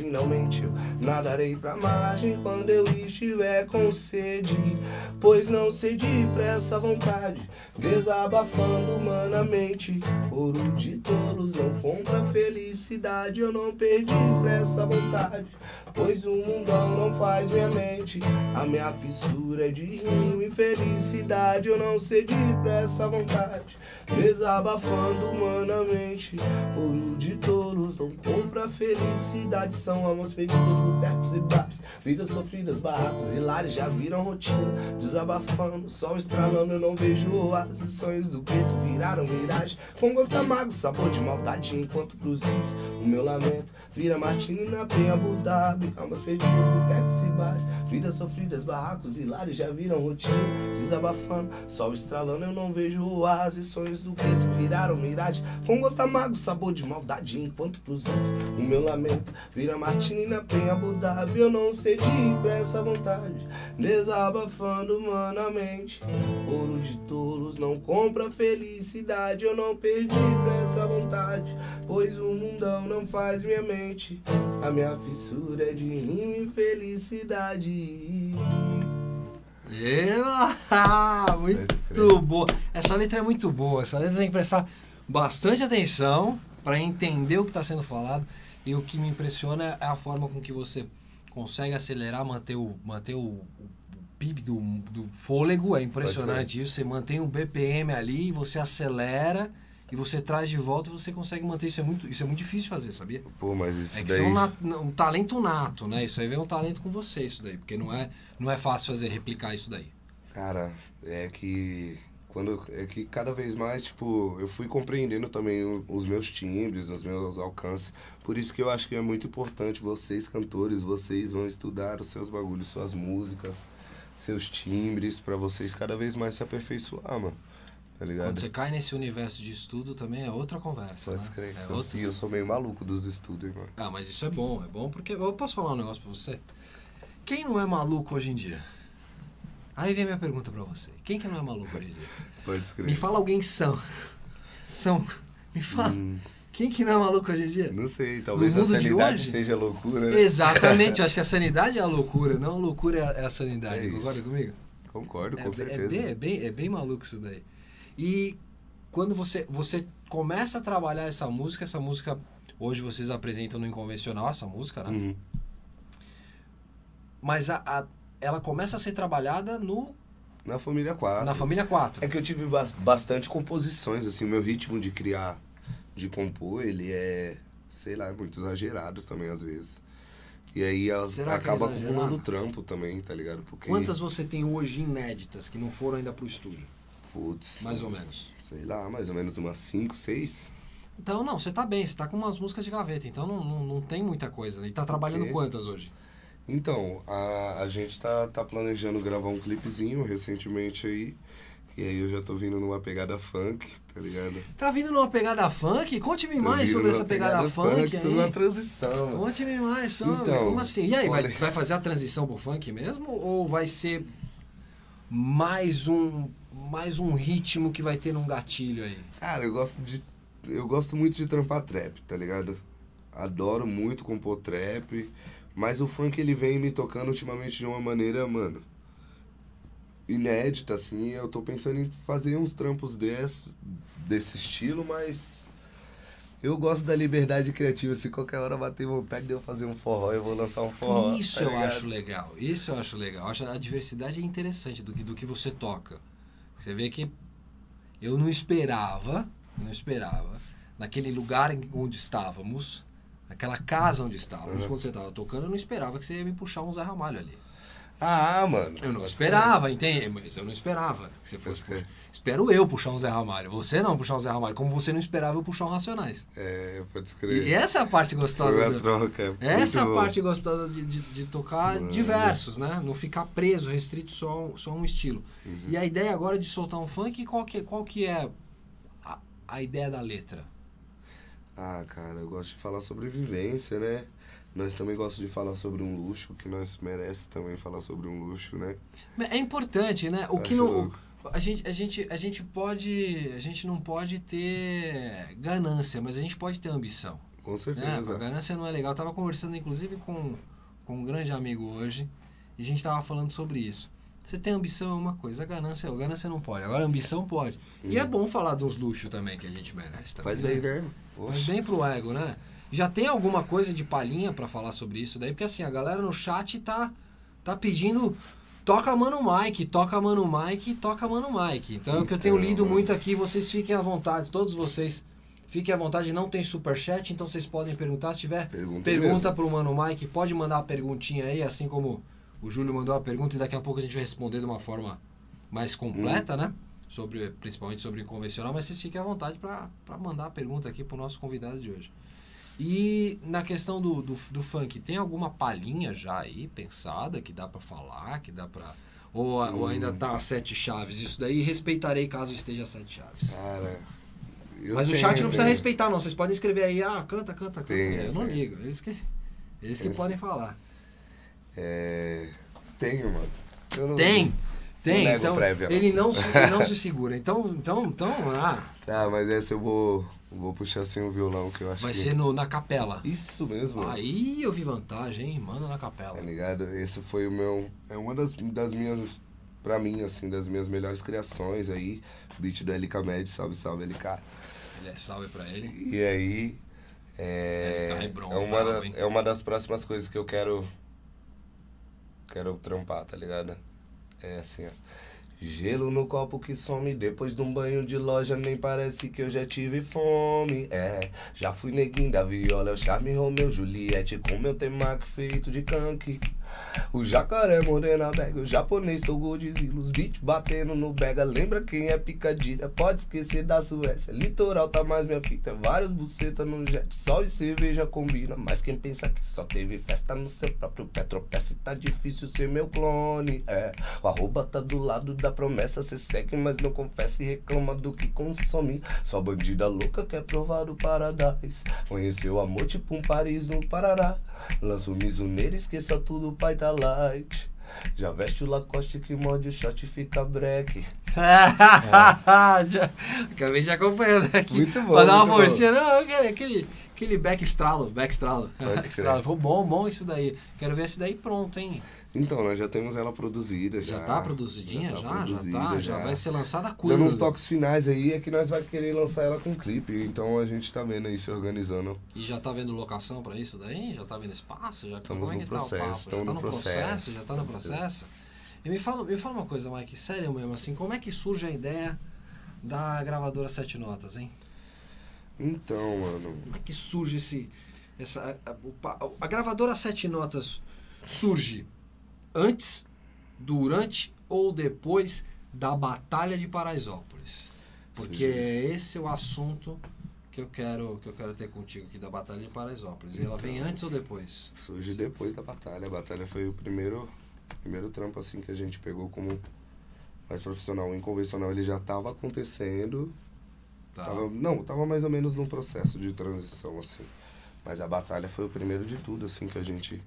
marginalmente eu nadarei pra margem quando eu estiver com sede. Pois não cedi pra essa vontade, desabafando humanamente. Ouro de tolos não compra felicidade, eu não perdi pra essa vontade. Pois o mundão não faz minha mente, a minha fissura é de rio e felicidade. Eu não cedi pra essa vontade, desabafando humanamente. Ouro de tolos não compra felicidade, são almas perdidas, botecos e bares. Vidas sofridas, barracos e lares já viram rotina. Desabafando, sol estralando, eu não vejo oásis. Sonhos do gueto viraram miragem. Com gosto amargo, sabor de maldade, enquanto pros índios o meu lamento vira Martini na penha, Abu Dhabi. Almas perdidas, botecos e bares. Vidas sofridas, barracos e lares já viram rotina. Desabafando, sol estralando, eu não vejo oásis. Sonhos do gueto viraram miragem. Com gosto amargo, sabor de maldade. Enquanto pros outros, o meu lamento vira Martini na penha, Abu Dhabi. Eu não sei de pra essa vontade. Desabafando humanamente. Ouro de tolos não compra felicidade. Eu não perdi pra essa vontade. Pois o mundão não faz minha mente. A minha fissura é de rima e felicidade. Eba! Muito boa. Essa letra é muito boa. Essa letra tem que prestar bastante atenção para entender o que está sendo falado. E o que me impressiona é a forma com que você consegue acelerar, manter o, manter o, o PIB do, do fôlego. É impressionante isso. Você mantém o BPM ali, você acelera e você traz de volta e você consegue manter. Isso é muito, isso é muito difícil fazer, sabia? Pô, mas isso É que daí... é um, um talento nato, né? Isso aí vem um talento com você, isso daí. Porque não é, não é fácil fazer, replicar isso daí. Cara, é que quando é que cada vez mais, tipo, eu fui compreendendo também os meus timbres, os meus alcances. Por isso que eu acho que é muito importante vocês cantores, vocês vão estudar os seus bagulhos, suas músicas, seus timbres pra vocês cada vez mais se aperfeiçoar, mano. Tá ligado? Quando você cai nesse universo de estudo também é outra conversa. Pode né? crer. É eu, outro- eu sou meio maluco dos estudos, irmão. Ah, mas isso é bom, é bom porque. Eu posso falar um negócio pra você? Quem não é maluco hoje em dia? Aí vem minha pergunta pra você. Quem que não é maluco hoje em dia? Pode crer. Me fala alguém são. São. Me fala. Hum, Quem que não é maluco hoje em dia? não sei, talvez a sanidade seja loucura, né? Exatamente, eu acho que a sanidade é a loucura, não a loucura é a, é a sanidade. É. Concorda comigo? Concordo, com é, certeza. É bem, é, bem, é bem maluco isso daí. E quando você, você começa a trabalhar essa música, essa música, hoje vocês apresentam no Inconvencional essa música, né? Uhum. Mas a, a- ela começa a ser trabalhada no, Na família 4. na família 4. É que eu tive bas- bastante composições, assim, o meu ritmo de criar, de compor, ele é, sei lá, é muito exagerado também às vezes. E aí Será é acaba exagerado? acumulando trampo também, tá ligado? Porque, Quantas você tem hoje inéditas que não foram ainda pro estúdio? putz, Mais ou menos. sei lá, mais ou menos umas 5, 6. Então, não, você tá bem, você tá com umas músicas de gaveta, então não, não, não tem muita coisa. né? E tá trabalhando É. quantas hoje? Então, a, a gente tá, tá planejando gravar um clipezinho recentemente aí, que aí eu já tô vindo numa pegada funk, tá ligado? Tá vindo numa pegada funk? Conte-me Tô mais sobre essa pegada, funk, tô aí. numa transição. Conte-me mais sobre. Então, Como assim? E aí, vai, vai fazer a transição pro funk mesmo? Ou vai ser mais um, mais um ritmo que vai ter num gatilho aí? Cara, eu gosto de. Eu gosto muito de trampar trap, tá ligado? Adoro muito compor trap. Mas o funk ele vem me tocando ultimamente de uma maneira, mano. Inédita, assim. Eu tô pensando em fazer uns trampos desse, desse estilo, mas. Eu gosto da liberdade criativa. Se qualquer hora bater vontade de eu fazer um forró, eu vou lançar um forró. Isso tá eu ligado? acho legal. Isso eu acho legal. Eu acho a diversidade é interessante do que, do que você toca. Você vê que eu não esperava, não esperava, naquele lugar onde estávamos, naquela casa onde estávamos, Uhum. quando você estava tocando, eu não esperava que você ia me puxar um Zé Ramalho ali. Ah, mano. Eu não esperava, entende? Mas eu não esperava que você fosse puxar. Espero eu puxar um Zé Ramalho. Você não puxar um Zé Ramalho, como você não esperava eu puxar um Racionais. É, pode E escrever. essa é a parte gostosa Foi do- troca. essa é a boa. parte gostosa de, de, de tocar Mano. diversos, né? Não ficar preso, restrito só, a um- só a um estilo. Uhum. E a ideia agora de soltar um funk, qual que, qual que é a, a ideia da letra? Ah, cara, eu gosto de falar sobre vivência, né? Nós também gostamos de falar sobre um luxo, que nós merece também falar sobre um luxo, né? É importante, né? O que Acho não. louco. A gente, a, gente, a gente pode. A gente não pode ter ganância, mas a gente pode ter ambição. Com Né? certeza. A ganância não é legal. Eu tava conversando, inclusive, com, com um grande amigo hoje, e a gente tava falando sobre isso. Você tem ambição é uma coisa, a ganância, a ganância não pode. Agora a ambição pode. E é bom falar dos luxos também que a gente merece. Também, Faz né? bem, né? Faz bem pro ego, né? Já tem alguma coisa de palhinha pra falar sobre isso daí? Porque assim, a galera no chat tá, tá pedindo. Toca Mano Mike, toca Mano Mike, toca Mano Mike. Então é o que eu tenho Então, lido muito aqui. Vocês fiquem à vontade, todos vocês. Fiquem à vontade, não tem superchat, então vocês podem perguntar. Se tiver Pergunta pergunta pro Mano Mike, pode mandar a perguntinha aí, assim como o Júlio mandou a pergunta e daqui a pouco a gente vai responder de uma forma mais completa, né? Sobre, principalmente sobre o convencional, mas vocês fiquem à vontade para mandar a pergunta aqui pro nosso convidado de hoje. E na questão do, do, do funk, tem alguma palhinha já aí pensada que dá pra falar, que dá pra. Ou, ou ainda Hum. tá a sete chaves? Isso daí respeitarei caso esteja a sete chaves. Cara. Mas o chat não precisa respeitar, não. Vocês podem escrever aí, ah, canta, canta, canta. Tem, eu não ligo. Eles que, eles que podem falar. É. Tenho, mano. Eu não- Tem, tem. nego Então, prévia, não. ele não, se, ele não se segura. Então, então, então ah, Tá, mas essa eu vou. Vou puxar assim o violão que eu acho vai que. ser no, na capela. Isso mesmo. Aí eu vi vantagem, hein? Manda na capela. Tá ligado? Esse foi o meu. É uma das, das minhas. Pra mim, assim, das minhas melhores criações aí. Beat do LK Med, salve, salve LK. Ele é salve pra ele. E aí. É, LK Hebron, é, uma, é uma das próximas coisas que eu quero. Quero trampar, tá ligado? É assim, ó. Gelo no copo que some depois de um banho de loja, nem parece que eu já tive fome. É, já fui neguinho da viola, é o charme Romeu Juliette com meu temaki feito de canque. O jacaré morena bega, o japonês do Godzilla, os beats batendo no bega. Lembra quem é picadilha? Pode esquecer da Suécia. Litoral tá mais minha fita, vários buceta no jet. Sol e cerveja combina, mas quem pensa que só teve festa no seu próprio pé tropeça e tá difícil ser meu clone. É, o arroba tá do lado da promessa, cê segue, mas não confessa e reclama do que consome. Só bandida louca quer provar o paradise. Conheceu amor tipo um Paris no Parará. Lança o mizuneiro, esqueça tudo, pai tá light. Já veste o Lacoste que morde o shot e fica break. Já- Acabei de acompanhando aqui. Muito bom, Pra dar uma forcinha. Não, aquele, aquele, aquele back estralo, back estralo. Back estralo. crer. Ficou bom, bom isso daí. Quero ver esse daí pronto, hein? Então, nós já temos ela produzida. Já, Já, tá produzidinha? Já, tá já, produzida, tá. Já, vai ser lançada Dando quando? uns toques finais aí, é que nós vai querer lançar ela com clipe. Então a gente tá vendo aí se organizando. E já tá vendo locação pra isso daí? Já tá vendo espaço? Já, Estamos como é no que processo, tá? Já estamos tá no processo? processo. Já tá no processo? E me fala, me fala uma coisa, Mike, sério mesmo, assim, como é que surge a ideia da gravadora Sete Notas, hein? Então, mano. Como é que surge esse. Essa, a, pa- a gravadora Sete Notas surge antes, durante ou depois da Batalha de Paraisópolis? Porque esse é o assunto que eu quero que eu quero ter contigo aqui da Batalha de Paraisópolis. Ela vem antes ou depois? Surge depois da batalha. A batalha foi o primeiro, primeiro trampo assim que a gente pegou como mais profissional. O inconvencional ele já tava acontecendo. Tá. Tava, não, tava mais ou menos num processo de transição, assim. Mas a batalha foi o primeiro de tudo, assim, que a gente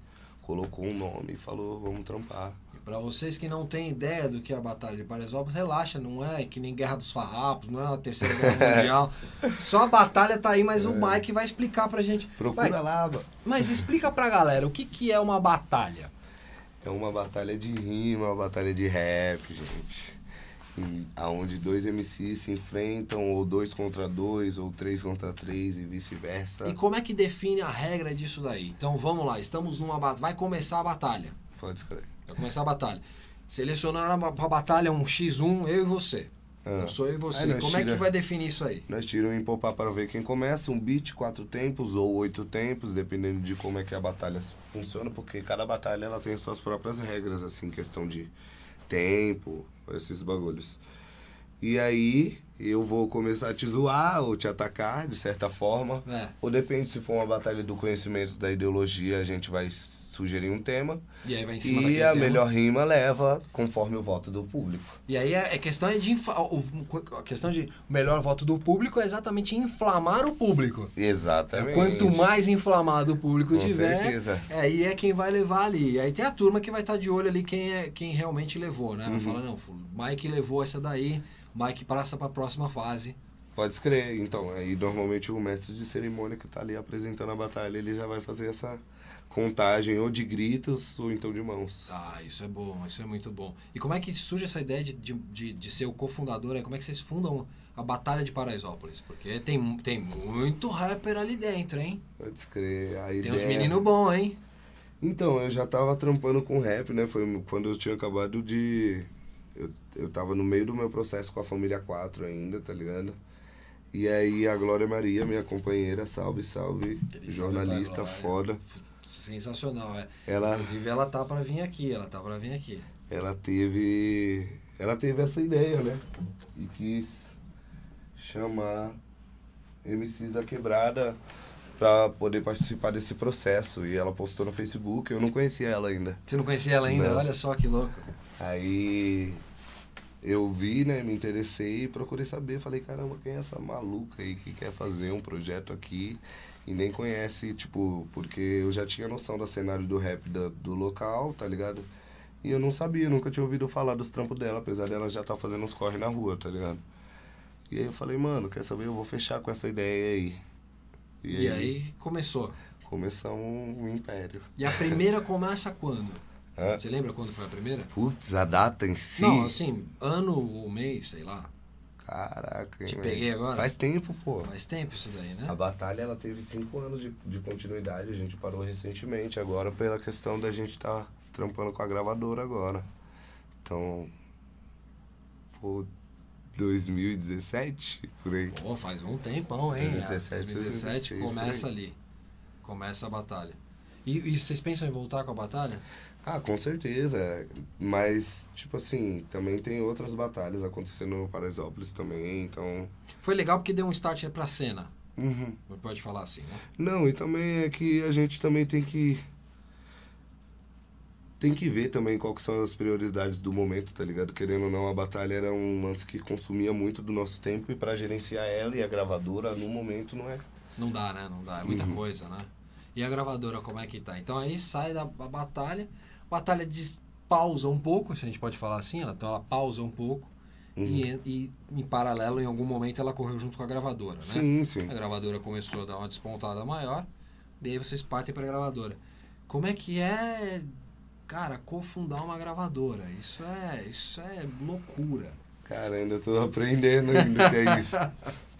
colocou um nome e falou, vamos trampar. E Pra vocês que não têm ideia do que é a Batalha de Paraisópolis, relaxa, não é que nem Guerra dos Farrapos, não é a Terceira Guerra Mundial. Só a batalha tá aí, mas o Mike vai explicar pra gente. Procura lá, mas explica pra galera o que, que é uma batalha. É uma batalha de rima, uma batalha de rap, gente. Aonde dois MCs se enfrentam, ou dois contra dois, ou três contra três e vice-versa. E como é que define a regra disso daí? Então vamos lá, estamos numa batalha. Vai começar a batalha. Pode escrever. Vai começar a batalha. Selecionaram a- pra batalha um X1, eu e você. Ah. Então sou eu e você. Como é que tira- vai definir isso aí? Nós tiramos em poupar para ver quem começa, um beat, quatro tempos ou oito tempos, dependendo de como é que a batalha funciona, porque cada batalha ela tem suas próprias regras, assim, questão de tempo, esses bagulhos. E aí eu vou começar a te zoar ou te atacar, de certa forma. É. Ou depende se for uma batalha do conhecimento da ideologia, a gente vai sugerir um tema. E aí vai em cima E a tema. melhor rima leva conforme o voto do público. E aí é, é questão é de a questão de melhor voto do público é exatamente inflamar o público. Exatamente. Quanto mais inflamado o público Com tiver, certeza. é, aí é quem vai levar ali. E aí tem a turma que vai estar de olho ali quem é quem realmente levou, né? Vai Uhum. falar não, Mike levou essa daí, Mike passa para a próxima fase. Pode escrever. Então, aí normalmente o mestre de cerimônia que tá ali apresentando a batalha, ele já vai fazer essa contagem ou de gritos ou então de mãos. Ah, isso é bom, isso é muito bom. E como é que surge essa ideia de, de, de, ser o cofundador? Como é que vocês fundam a Batalha de Paraisópolis? Porque tem, tem muito rapper ali dentro, hein? Pode escrever. A Tem ideia... uns meninos bons, hein? Então, eu já tava trampando com rap, né? Foi quando eu tinha acabado de. Eu, eu tava no meio do meu processo com a família 4 ainda, tá ligado? E aí a Glória Maria, minha companheira, salve, salve, salve jornalista Glória. foda. Sensacional, é. Ela, Inclusive ela tá pra vir aqui, ela tá pra vir aqui. ela teve. Ela teve essa ideia, né? E quis chamar MCs da quebrada pra poder participar desse processo. E ela postou no Facebook, eu não conhecia ela ainda. Você não conhecia ela ainda? Não. Olha só que louco. Aí eu vi, né, me interessei e procurei saber. Falei, caramba, quem é essa maluca aí que quer fazer um projeto aqui e nem conhece, tipo, porque eu já tinha noção do cenário do rap da- do local, tá ligado? E eu não sabia, nunca tinha ouvido falar dos trampos dela, apesar dela já estar fazendo uns corre na rua, tá ligado? E aí eu falei, mano, quer saber? Eu vou fechar com essa ideia aí. E, aí começou. começamos um império. E a primeira começa quando? Hã? Você lembra quando foi a primeira? Putz, a data em si. Não, assim, ano ou mês, sei lá. Caraca, hein, Te peguei agora? Faz tempo, pô. Faz tempo isso daí, né? A batalha ela teve cinco anos de, de continuidade, a gente parou recentemente, agora pela questão da gente estar tá trampando com a gravadora agora. Então, foi 2017, por aí. Pô, faz um tempão, hein? 2017, 2017 2016, começa ali. Começa a batalha. E, e vocês pensam em voltar com a batalha? Ah, com certeza, mas, tipo assim, também tem outras batalhas acontecendo no Paraisópolis também, então... Foi legal porque deu um start pra cena. Uhum. Pode falar assim, né? Não, e também é que a gente também tem que. Tem que ver também qual que são as prioridades do momento, tá ligado? Querendo ou não, a batalha era um lance que consumia muito do nosso tempo e pra gerenciar ela e a gravadora no momento não é. Não dá, né? Não dá. É muita Uhum. coisa, né? E a gravadora, como é que tá? Então aí sai da batalha. A batalha des- pausa um pouco, se a gente pode falar assim. Ela, então ela pausa um pouco. Uhum. E, e em paralelo, em algum momento, ela correu junto com a gravadora, né? Sim, sim. A gravadora começou a dar uma despontada maior. E aí vocês partem pra gravadora. Como é que é, cara, cofundar uma gravadora? Isso é, isso é loucura. Cara, ainda tô aprendendo ainda que é isso.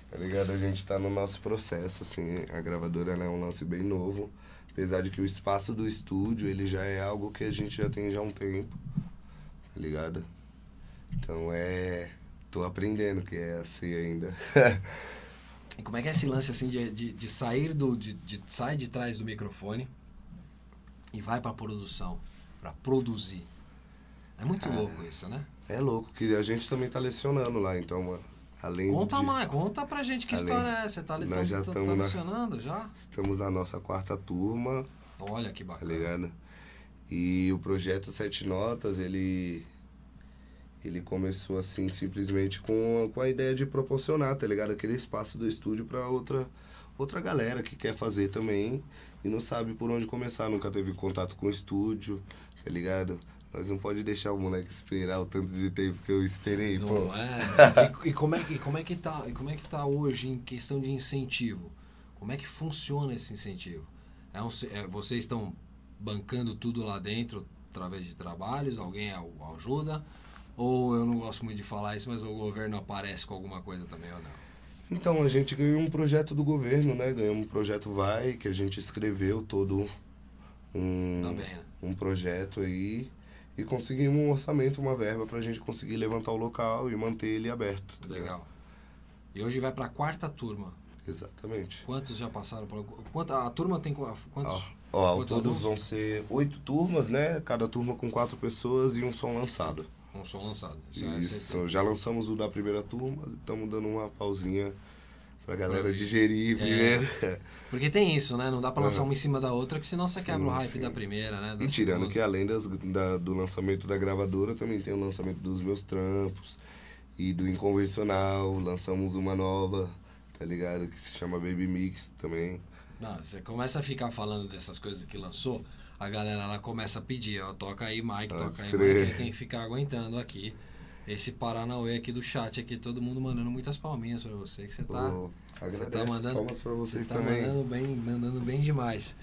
Tá ligado? A gente tá no nosso processo, assim. A gravadora ela é um lance bem novo. Apesar de que o espaço do estúdio, ele já é algo que a gente já tem já há um tempo. Tá ligado? Então é... Tô aprendendo que é assim ainda. E como é que é esse lance assim de, de, de sair do. De, de sai de trás do microfone e vai pra produção, pra produzir. É muito louco isso, né? É louco, que a gente também tá lecionando lá, então, mano. Além Conta de... mais, conta pra gente que Além- história é essa. Tá, ali- Nós tá, já tá, tá na- lecionando já? Estamos na nossa quarta turma, Olha que tá bacana. ligado? E o projeto Sete Notas, ele ele começou assim simplesmente com, com a ideia de proporcionar, tá ligado? Aquele espaço do estúdio pra outra outra galera que quer fazer também e não sabe por onde começar, nunca teve contato com o estúdio, tá ligado? Nós não pode deixar o moleque esperar o tanto de tempo que eu esperei, pô. Não é? E, e como é que, e como é que tá? E como é que tá hoje em questão de incentivo? Como é que funciona esse incentivo? É um, é, vocês estão bancando tudo lá dentro através de trabalhos? Alguém ajuda? Ou eu não gosto muito de falar isso, mas o governo aparece com alguma coisa também ou não? Então, a gente ganhou um projeto do governo, né? Ganhamos um projeto Vai, que a gente escreveu todo um, Também, né? um projeto aí e conseguimos um orçamento, uma verba pra gente conseguir levantar o local e manter ele aberto. tá ligado? Legal. E hoje vai pra quarta turma. Exatamente. Quantos já passaram por. Quanta, a turma tem qu- quantos? Ó, ó, quantos todos alunos? vão ser oito turmas, né? Cada turma com quatro pessoas e um som lançado. Um som lançado. Isso, é- Isso, já lançamos o da primeira turma, estamos dando uma pausinha pra galera Pra digerir É. primeiro. Porque tem isso, né? Não dá pra lançar Aham. uma em cima da outra, que senão você Sim, quebra o hype sim. da primeira, né? Da E tirando segunda. que além das, da- do lançamento da gravadora, também tem o lançamento dos meus trampos e do Inconvencional. Lançamos uma nova, tá ligado? Que se chama Baby Mix também. Não, você começa a ficar falando dessas coisas que lançou, a galera ela começa a pedir, ó, toca aí Mike, Pode toca aí crer. Mike, eu tenho que ficar aguentando aqui. Esse Paranauê aqui do chat aqui, todo mundo mandando muitas palminhas pra você, que você tá, Pô, você tá mandando, palmas pra vocês você tá também. mandando bem, mandando bem demais.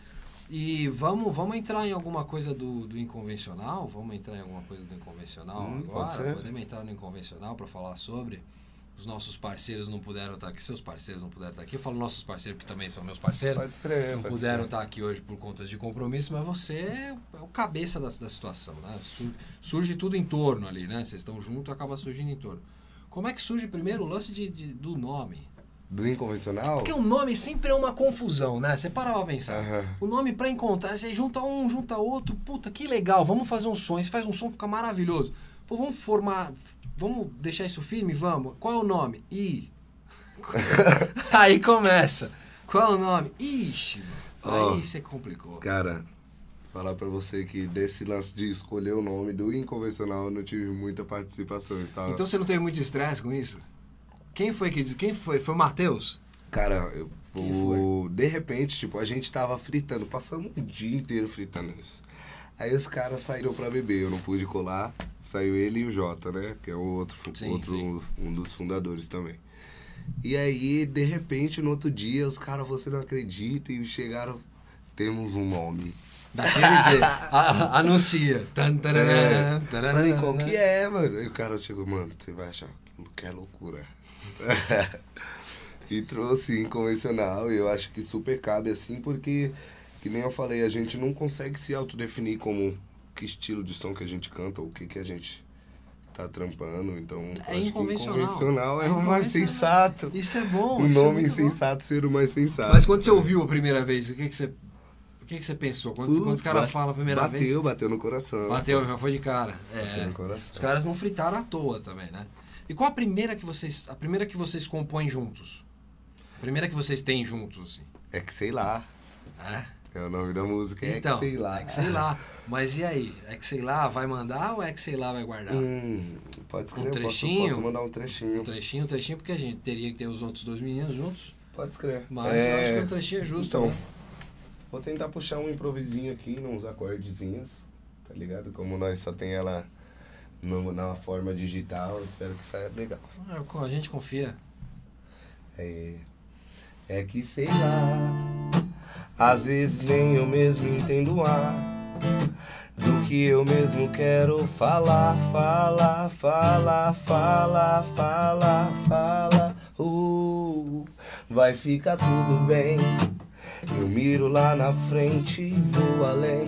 E vamos, vamos entrar em alguma coisa do, do inconvencional? Vamos entrar em alguma coisa do inconvencional Hum, agora? Podemos entrar no inconvencional para falar sobre? Os nossos parceiros não puderam estar aqui, seus parceiros não puderam estar aqui. Eu falo nossos parceiros porque também são meus parceiros Pode escrever, não pode puderam escrever. estar aqui hoje por conta de compromisso, mas você é o cabeça da, da situação, né? Sur- Surge tudo em torno ali, né? Vocês estão juntos, acaba surgindo em torno. Como é que surge primeiro o lance de, de- do nome? Do Inconvencional? Porque o nome sempre é uma confusão, né? Você para pra pensar. Aham. O nome pra encontrar, você junta um, junta outro, puta, que legal, vamos fazer um som. Você faz um som, fica maravilhoso. Pô, vamos formar, vamos deixar isso firme? Vamos. Qual é o nome? I. Aí começa. Qual o nome? Ixi, mano. Aí você complicou. Cara, falar pra você que desse lance de escolher o nome do inconvencional eu não tive muita participação. Estava... Então você não teve muito estresse com isso? Quem foi que quem foi? Foi o Matheus? Cara, eu o... de repente, tipo, a gente tava fritando, passamos um dia inteiro fritando isso. Aí os caras saíram pra beber, eu não pude colar. Saiu ele e o Jota, né? Que é o outro, Sim, outro sim. um dos fundadores também. E aí, de repente, no outro dia, os caras, você não acredita, e chegaram, temos um nome. Daquele jeito. Anuncia. Tan, É. Falei, qual que é, mano? E o cara chegou, mano, você vai achar que é loucura. e trouxe inconvencional, e eu acho que super cabe assim, porque, que nem eu falei, a gente não consegue se autodefinir como que estilo de som que a gente canta, ou o que, que a gente tá trampando, então É acho que inconvencional. inconvencional é, É o mais inconvencional. sensato. Isso é bom. O é nome muito bom. insensato ser o mais sensato. Mas quando você ouviu a primeira vez, o que, que você. O que, que você pensou? Quando, quando os Putz, caras falam a primeira bateu, vez. Bateu no coração. Bateu, já foi de cara. Bateu É. no coração. Os caras não fritaram à toa também, né? E qual a primeira que vocês. A primeira que vocês compõem juntos? A primeira que vocês têm juntos, assim. É que sei lá. É? É o nome da música, é então, que sei lá. É que sei lá. Mas e aí? É que sei lá vai mandar ou é que sei lá vai guardar? Hum, pode escrever, Um eu posso- trechinho? Posso, mandar um trechinho. Um trechinho, um trechinho, porque a gente teria que ter os outros dois meninos juntos. Pode escrever. Mas eu acho que um trechinho é justo, Então, né? vou tentar puxar um improvisinho aqui, uns acordezinhos, tá ligado? Como nós só tem ela no, na forma digital, espero que saia legal. Ah, A gente confia. É, é que sei lá, às vezes nem eu mesmo entendo a do que eu mesmo quero falar, falar, falar, falar, falar, falar. Uh, vai ficar tudo bem. Eu miro lá na frente e vou além.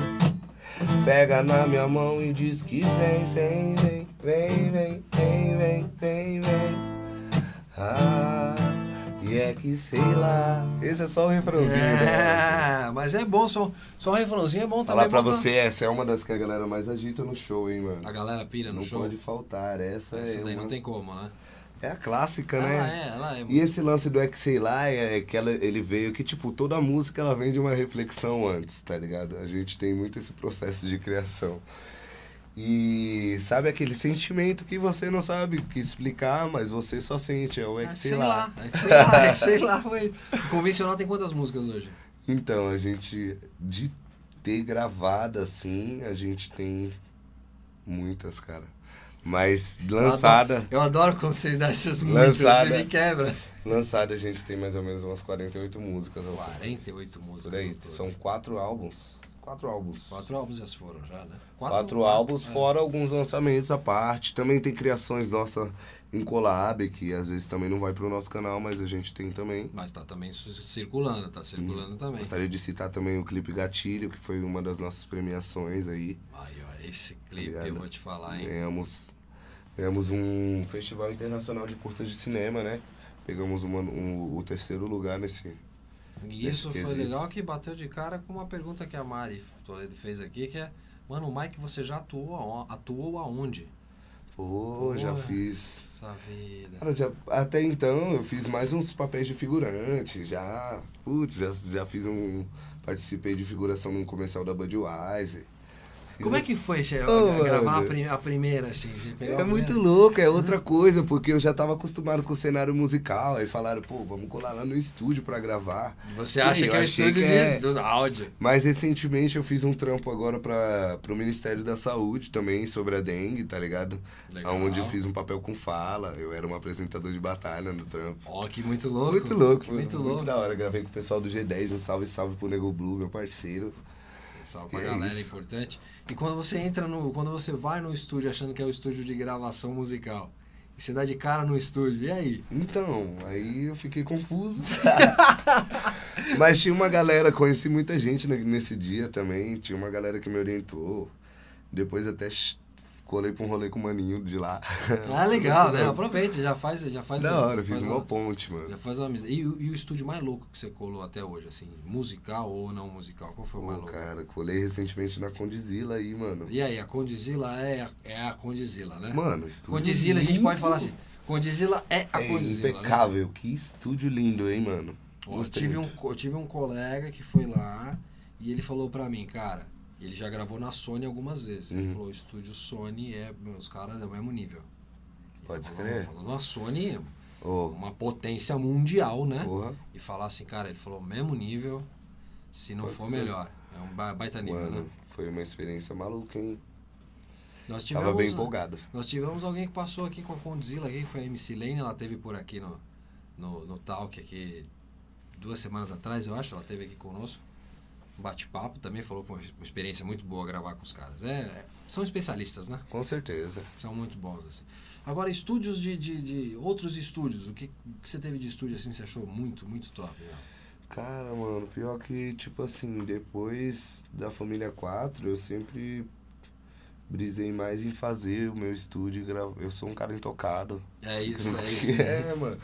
Pega na minha mão e diz que vem, vem, vem, vem, vem, vem, vem, vem. Ah e é que sei lá. Esse é só o refrãozinho, né? É, mas é bom, só, só um refrãozinho é bom também. Falar pra bom você, essa é uma das que a galera mais agita no show, hein, A mano. galera pira no Não show. pode faltar. Essa, Essa é, daí uma- não tem como, né? é a clássica, Ela né? é, ela é. E esse lance do é que sei lá é que ela, ele veio que, tipo, toda música ela vem de uma reflexão antes, tá ligado? A gente tem muito esse processo de criação. E sabe aquele sentimento que você não sabe que explicar, mas você só sente, é o é que Ah, sei, lá. É que sei lá, é que sei lá. Foi. O convencional tem quantas músicas hoje? Então, a gente, de ter gravado assim, a gente tem muitas, cara. Mas lançada, Eu adoro quando você dá essas músicas, Lançada. você me quebra. lançada a gente tem mais ou menos umas 48 músicas ao todo. 48 músicas. Por aí, são quatro álbuns. Quatro álbuns. Quatro álbuns já foram, já, né? Quatro, álbuns, é. fora alguns lançamentos à parte. Também tem criações nossa em collab, que às vezes também não vai pro nosso canal, mas a gente tem também. Mas tá também circulando, tá circulando também. Gostaria de citar também o clipe Gatilho, que foi uma das nossas premiações aí. Aí, ó, esse clipe Obrigado. eu vou te falar, hein? Ganhamos, ganhamos um festival internacional de curtas de cinema, né? Pegamos uma- um- o terceiro lugar nesse. E isso Nesse foi quesito. legal que bateu de cara com uma pergunta que a Mari Toledo fez aqui, que é, mano, o Mike, você já atuou, atuou aonde? Pô, já fiz. Cara, já- até então eu fiz mais uns papéis de figurante, já. Putz, já, já fiz um. Participei de figuração num comercial da Budweiser. Como é que foi você Ô, gravar a, a primeira, assim? É muito louco, é outra coisa, porque eu já tava acostumado com o cenário musical. Aí falaram, pô, vamos colar lá no estúdio pra gravar. Você E acha que é o estúdio que é. dos áudio. Mais recentemente eu fiz um trampo agora para o Ministério da Saúde também, sobre a dengue, tá ligado? Legal. Onde eu fiz um papel com fala, eu era um apresentador de batalha no trampo. Ó, que muito louco. Muito louco, Muito muito, louco. muito da hora. Gravei com o pessoal do G10, um salve, salve pro Nego Blue, meu parceiro. Salve pra É galera, isso. importante. E quando você entra no. Quando você vai no estúdio achando que é o estúdio de gravação musical, e você dá de cara no estúdio, e aí? Então, aí eu fiquei confuso. Mas tinha uma galera, conheci muita gente ne- nesse dia também, tinha uma galera que me orientou. Depois até colei pra um rolê com o maninho de lá. Ah, legal, né? Muito Aproveita, já faz. Já faz Da hora, faz fiz uma ponte, Já mano. faz uma amizade. E, o- e o estúdio mais louco que você colou até hoje, assim, musical ou não musical? Qual foi o mais louco? cara, colei recentemente na Condizila aí, mano. E aí, a Condizila é, a- é a Condizila, né? Mano, estúdio Condizila, a gente pode falar assim. Condizila é a É Condizila. né? impecável, que estúdio lindo, hein, mano. Ó, eu, tive um, muito. eu tive um colega que foi lá e ele falou pra mim, cara, ele já gravou na Sony algumas vezes. Ele Uhum. falou, o estúdio Sony é, os caras é o mesmo nível. Ele Pode falou, crer. Falando a Sony, Ô, uma potência mundial, né? porra. E falar assim, cara, ele falou, mesmo nível, se não Pode for crer. melhor. É um ba- baita nível, Mano, né? foi uma experiência maluca, hein? Nós Tava bem tivemos, empolgado. nós tivemos alguém que passou aqui com a Condzilla que foi a MC Lane, ela teve por aqui no, no, no Talk aqui duas semanas atrás, eu acho, ela teve aqui conosco. Bate-papo também, falou que foi uma experiência muito boa gravar com os caras. É, são especialistas, né? Com certeza. São muito bons, assim. Agora, estúdios de, de, de outros estúdios, o que, que você teve de estúdio assim, você achou muito, muito top? né? Cara, mano, pior que, tipo assim, depois da Família 4, eu sempre brisei mais em fazer o meu estúdio. Eu sou um cara intocado. É isso, é isso. É, mano.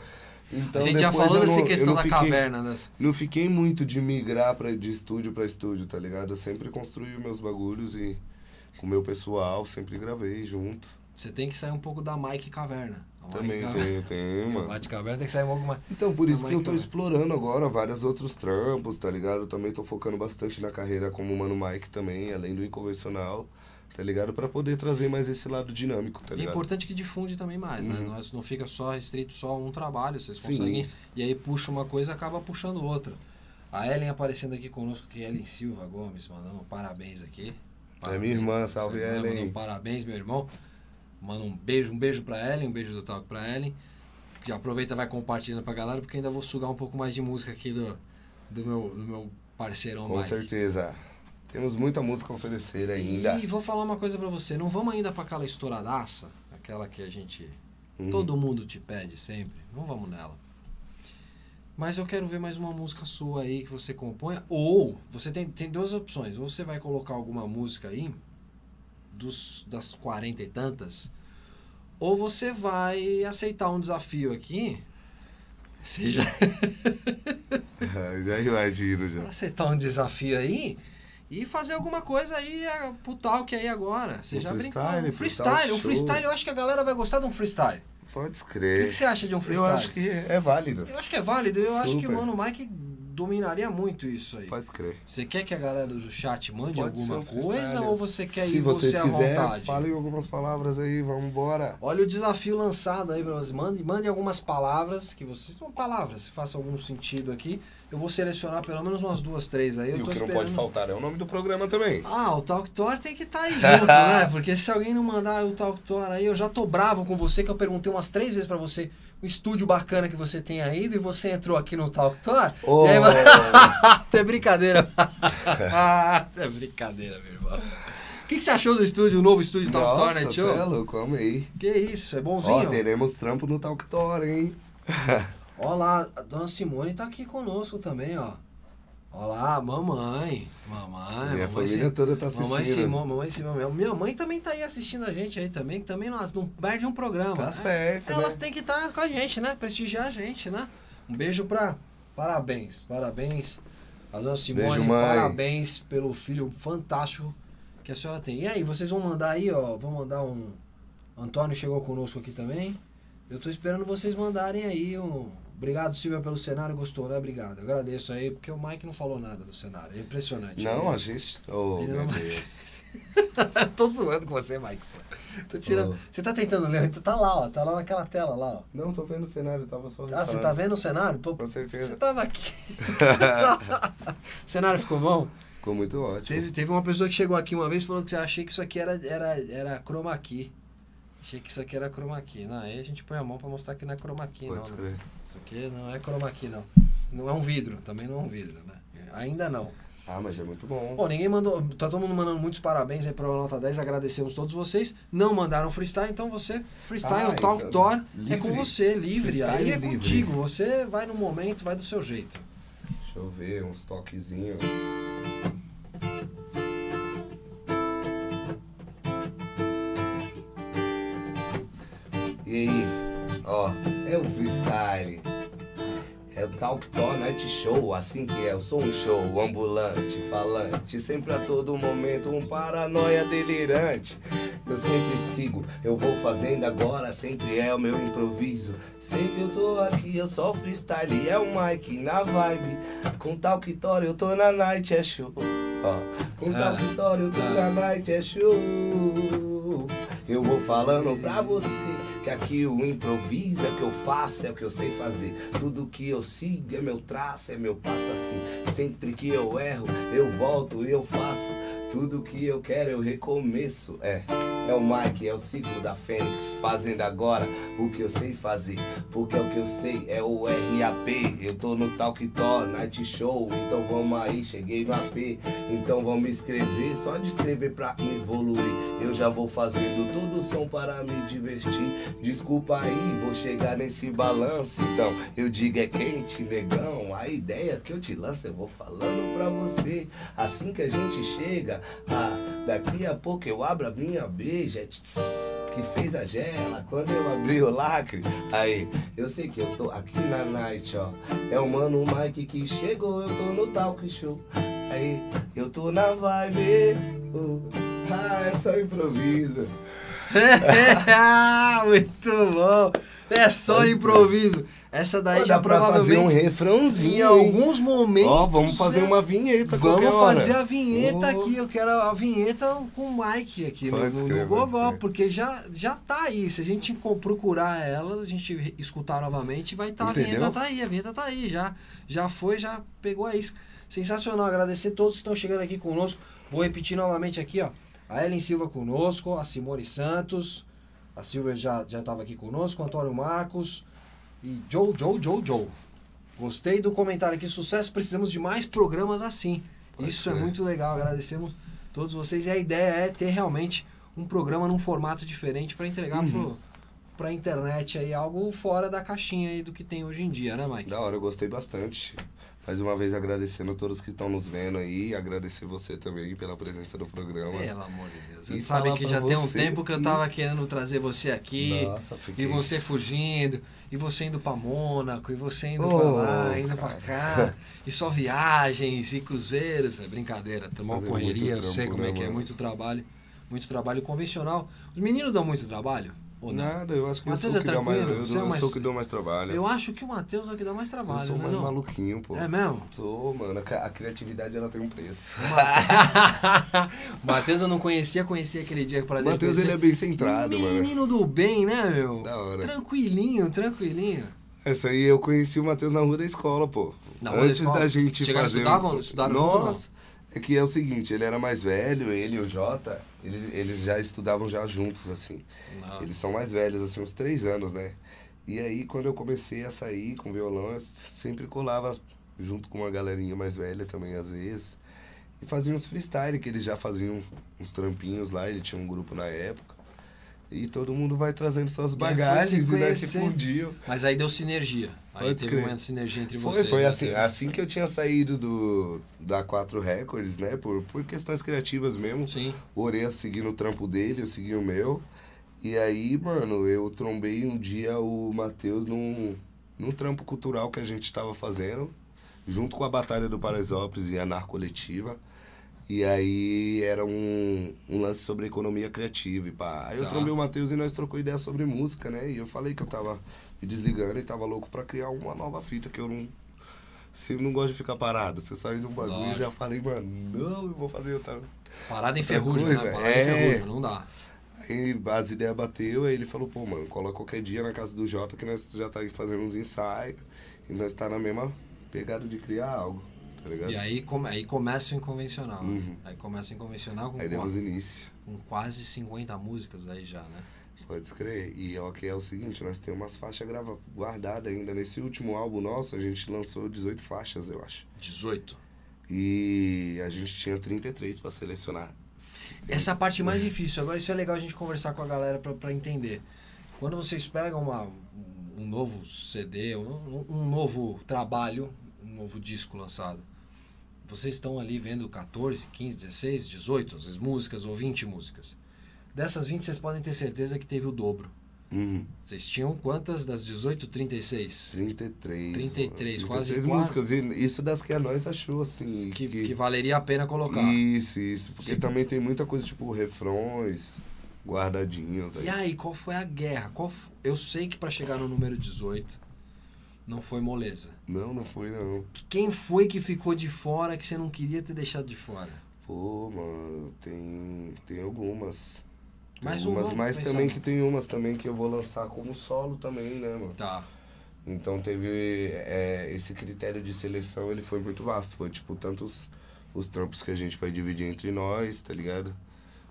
Então, a gente já falou dessa não- questão da fiquei- caverna, né? Não fiquei muito de migrar pra, de estúdio pra estúdio, tá ligado? Eu sempre construí os meus bagulhos e com o meu pessoal, sempre gravei junto. Você tem que sair um pouco da Mike Caverna. Também Caverna- tenho, tenho, mano. Bate Caverna tem que sair um pouco mais. Então, por isso que eu tô Caverna. explorando agora vários outros trampos, tá ligado? Eu também tô focando bastante na carreira como Mano Mike também, além do inconvencional, tá ligado? Pra poder trazer mais esse lado dinâmico, tá é ligado? importante que difunde também mais, né? Uhum. Nós não fica só restrito só a um trabalho, vocês Sim. conseguem. E aí puxa uma coisa e acaba puxando outra. A Ellen aparecendo aqui conosco, que é Ellen Silva Gomes, mandando parabéns aqui. É minha irmã, salve, irmã, Ellen. mandando parabéns, meu irmão. Manda um beijo, um beijo pra Ellen, um beijo do Talk pra Ellen. Já aproveita e vai compartilhando pra galera, porque ainda vou sugar um pouco mais de música aqui do, do, meu, do meu parceirão Com Mike. certeza. Temos muita música a oferecer ainda. E vou falar uma coisa pra você, não vamos ainda pra aquela estouradaça, aquela que a gente Uhum. todo mundo te pede sempre. Não vamos nela. Mas eu quero ver mais uma música sua aí que você componha ou você tem, tem duas opções, ou você vai colocar alguma música aí dos das 40 e tantas, ou você vai aceitar um desafio aqui. Você já já imagino, já. aceitar um desafio aí e fazer alguma coisa aí é, pro talk aí agora. Você Um já brincou. freestyle, Um freestyle, freestyle um freestyle. Eu acho que a galera vai gostar de um freestyle. Pode O que, que você acha de um Eu freestyle? acho que é válido. Eu acho que é válido. Eu acho que o Super. Mano Mike dominaria muito isso aí. Pode crer. Você quer que a galera do chat mande Pode alguma um coisa ou você quer Se ir você à vontade? falem algumas palavras aí, vamos embora. Olha o desafio lançado aí pra vocês. Mande, mande algumas palavras que vocês. São palavras, que façam algum sentido aqui. Eu vou selecionar pelo menos umas duas, três aí. Eu e o que não esperando. pode faltar é o nome do programa também. Ah, o Talk Tour tem que estar aí junto, né? Porque se alguém não mandar o Talk Tour aí, eu já tô bravo com você, que eu perguntei umas três vezes pra você o estúdio bacana que você tem aí, e você entrou aqui no Talk Tour. E aí, mano- é brincadeira. é brincadeira, meu irmão. O que, que você achou do estúdio, o novo estúdio Talk Tour Nossa, Night cê Show? é louco, amei. Que isso, é Ó, bonzinho? teremos trampo no Talk Tour, hein? Ó lá, a dona Simone tá aqui conosco também, ó. Ó lá, mamãe. Mamãe, Minha mamãe família Sim- toda tá Mamãe assistindo. Simone, mamãe Simone. Minha mãe também tá aí assistindo a gente aí também, que também não, não perde um programa. Tá né? certo, Elas né? têm que estar com a gente, né? Prestigiar a gente, né? Um beijo pra. Parabéns, parabéns. A dona Simone, Beijo, parabéns pelo filho fantástico que a senhora tem. E aí, vocês vão mandar aí, ó. Vão mandar um. Antônio chegou conosco aqui também. Eu tô esperando vocês mandarem aí um. Obrigado, Silvia, pelo cenário. Gostou, né? Obrigado. Eu agradeço aí, porque o Mike não falou nada do cenário. É impressionante. Não, né? a gente. Oh, Ele não- tô zoando com você, Mike. Tô tirando. Oh. Você tá tentando ler? Tá lá, ó. Tá lá naquela tela lá, ó. Não, tô vendo o cenário, tava só. Ah, você tá vendo o cenário? Pô, Com você certeza. tava aqui. o cenário ficou bom? Ficou muito ótimo. Teve, teve uma pessoa que chegou aqui uma vez e falou que você achei que isso aqui era, era, era chroma key. Achei que isso aqui era chroma key. Não, aí a gente põe a mão pra mostrar que não é chroma key, Pode não. crer. né? Isso aqui não é chroma key, não. Não é um vidro, também não é um vidro, né? Ainda não. Ah, mas é muito bom. Bom, ninguém mandou. Tá todo mundo mandando muitos parabéns aí pra Nota 10. Agradecemos todos vocês. Não mandaram freestyle, então você. Freestyle, Ah, o Talk então, Tour é livre. com você, livre. Freestyle Aí é livre. contigo. Você vai no momento, vai do seu jeito. Deixa eu ver uns toquezinhos. É o freestyle. É o Talk Tour Night Show, assim que é. Eu sou um show ambulante, falante. Sempre a todo momento um paranoia delirante. eu sempre sigo. Eu vou fazendo agora, sempre é o meu improviso. Sei que eu tô aqui, eu só freestyle, é o Mike na vibe. Com tal Quitória eu tô na night, é show. Ó, com tal Quitória eu tô na night, é show. Eu vou falando pra você que aqui o improviso é o que eu faço, é o que eu sei fazer. Tudo que eu sigo é meu traço, é meu passo assim. Sempre que eu erro, eu volto e eu faço. Tudo que eu quero eu recomeço. É, é o Mike, é o ciclo da Fênix. Fazendo agora o que eu sei fazer. Porque é o que eu sei, é o RAP. Eu tô no Talk Tó, Night Show. Então vamos aí, cheguei no AP. Então vamos escrever, só de escrever pra evoluir. Eu já vou fazendo todo o som para me divertir. Desculpa aí, vou chegar nesse balanço. Então eu digo é quente, negão. A ideia que eu te lanço eu vou falando pra você. Assim que a gente chega. Ah, daqui a pouco eu abro a minha beija que fez a gela quando eu abri o lacre. Aí, eu sei que eu tô aqui na night, ó. É o mano Mike que chegou, eu tô no talk show. Aí, eu tô na vibe. uh, ah, é só improviso. Muito bom. É só improviso. Essa daí Pô, já pra fazer provavelmente um refrãozinho. em alguns momentos. Ó, vamos fazer é- uma vinheta Vamos hora. fazer a vinheta Oh. aqui. Eu quero a vinheta com o Mike aqui no, Pode no, crer, no Gogó, porque já, já tá aí. Se a gente procurar ela, a gente escutar novamente, vai estar. a Entendeu? vinheta tá aí, a vinheta tá aí. Já, já foi, já pegou a isca. Sensacional. Agradecer a todos que estão chegando aqui conosco. Vou repetir novamente aqui, ó. A Ellen Silva conosco, a Simone Santos, a Silvia já já estava aqui conosco, Antônio Marcos e Joe, Joe, Joe, Joe. Gostei do comentário aqui, sucesso, precisamos de mais programas assim. Pode Isso é ser. muito legal, agradecemos todos vocês. E a ideia é ter realmente um programa num formato diferente para entregar Uhum. pro, pra internet aí algo fora da caixinha aí do que tem hoje em dia, né, Mike? Da hora, eu gostei bastante. Mais uma vez agradecendo a todos que estão nos vendo aí, agradecer você também pela presença no programa. Pelo amor de Deus. E sabe que já tem um tempo que eu tava querendo trazer você aqui. Nossa, fiquei... E você fugindo, e você indo pra Mônaco, e você indo Oh, pra lá, indo pra cá, e só viagens e cruzeiros. É brincadeira, uma correria, eu sei como é né, que é, muito trabalho, muito trabalho convencional. Os meninos dão muito trabalho? Ou não? Nada, eu acho que Matheus eu sou é que dá mais, tranquilo? eu, é eu mais- sou o que dou mais trabalho. Eu acho que o Matheus é o que dá mais Eu trabalho, sou né? mais não? maluquinho, pô. É mesmo? Sou, mano. A, criatividade ela tem um preço. o Matheus eu não conhecia, conheci aquele dia que por O. Matheus, ele é bem centrado, mano. Menino do bem, né, meu? Da hora. Tranquilinho, tranquilinho. Essa aí eu conheci o Matheus na rua da escola, pô. Na rua da Antes escola? da gente Chegaram, fazer... estudavam- estudaram? Nossa, é que é o seguinte, ele era mais velho, ele e o Jota, eles, eles já estudavam já juntos, assim. Não. Eles são mais velhos, assim, uns três anos, né? E aí, quando eu comecei a sair com violão, eu sempre colava junto com uma galerinha mais velha também, às vezes. E fazia uns freestyle, que eles já faziam uns trampinhos lá, ele tinha um grupo na época. E todo mundo vai trazendo suas bagagens e nós se fundiam. Mas aí deu sinergia. Aí Pode teve crer. uma sinergia entre Foi, vocês. foi né? assim, assim que eu tinha saído do da 4 Records, né? Por, por questões criativas mesmo. Sim. O Oreia seguindo o trampo dele, eu segui o meu. E aí, mano, eu trombei um dia o Matheus num, num trampo cultural que a gente tava fazendo, junto com a Batalha do Paraisópolis e a Narcoletiva. E aí era um, um lance sobre economia criativa e pá. Aí eu Tá. trombei o Matheus e nós trocou ideia sobre música, né? E eu falei que eu tava me desligando e tava louco pra criar uma nova fita que eu não. Você não gosta de ficar parado. Você sai de um bagulho Lógico. e já falei, mano, não, eu vou fazer outra. Parada em ferrugem, né? Parada em é. ferrugem, não dá. Aí as ideias bateu, aí ele falou, pô, mano, cola qualquer dia na casa do Jota que nós já tá fazendo uns ensaios e nós tá na mesma pegada de criar algo, tá ligado? E aí, come, aí começa o inconvencional. né? Uhum. Aí começa o inconvencional com, Aí demos início, com quase 50 músicas aí já, né? pode escrever. E que é o seguinte, nós temos umas faixas grava guardadas ainda. Nesse último álbum nosso, a gente lançou 18 faixas, eu acho. 18. E a gente tinha 33 pra selecionar. Essa é parte mais difícil. Agora isso é legal a gente conversar com a galera pra entender. Quando vocês pegam uma, um novo CD, um, um novo trabalho, um novo disco lançado, vocês estão ali vendo 14, 15, 16, 18, às vezes músicas ou 20 músicas. Dessas 20 vocês podem ter certeza que teve o dobro. Uhum. Vocês tinham quantas das 18? 36. 33. 33, mano. quase 33 músicas. E isso das que a nós achou, assim. Que, que valeria a pena colocar. Isso, isso. Porque Sim. também tem muita coisa, tipo, refrões, guardadinhos aí. E aí, qual foi a guerra? Qual f- Eu sei que pra chegar no número 18 não foi moleza. Não, não foi não. Quem foi que ficou de fora que você não queria ter deixado de fora? Pô, mano, tem, tem algumas. Tem Mais algumas, uma, mas também que tem umas também que eu vou lançar como solo também, né, mano? Tá. Então teve é, esse critério de seleção, ele foi muito vasto. Foi tipo tanto os, os trampos que a gente vai dividir entre nós, tá ligado?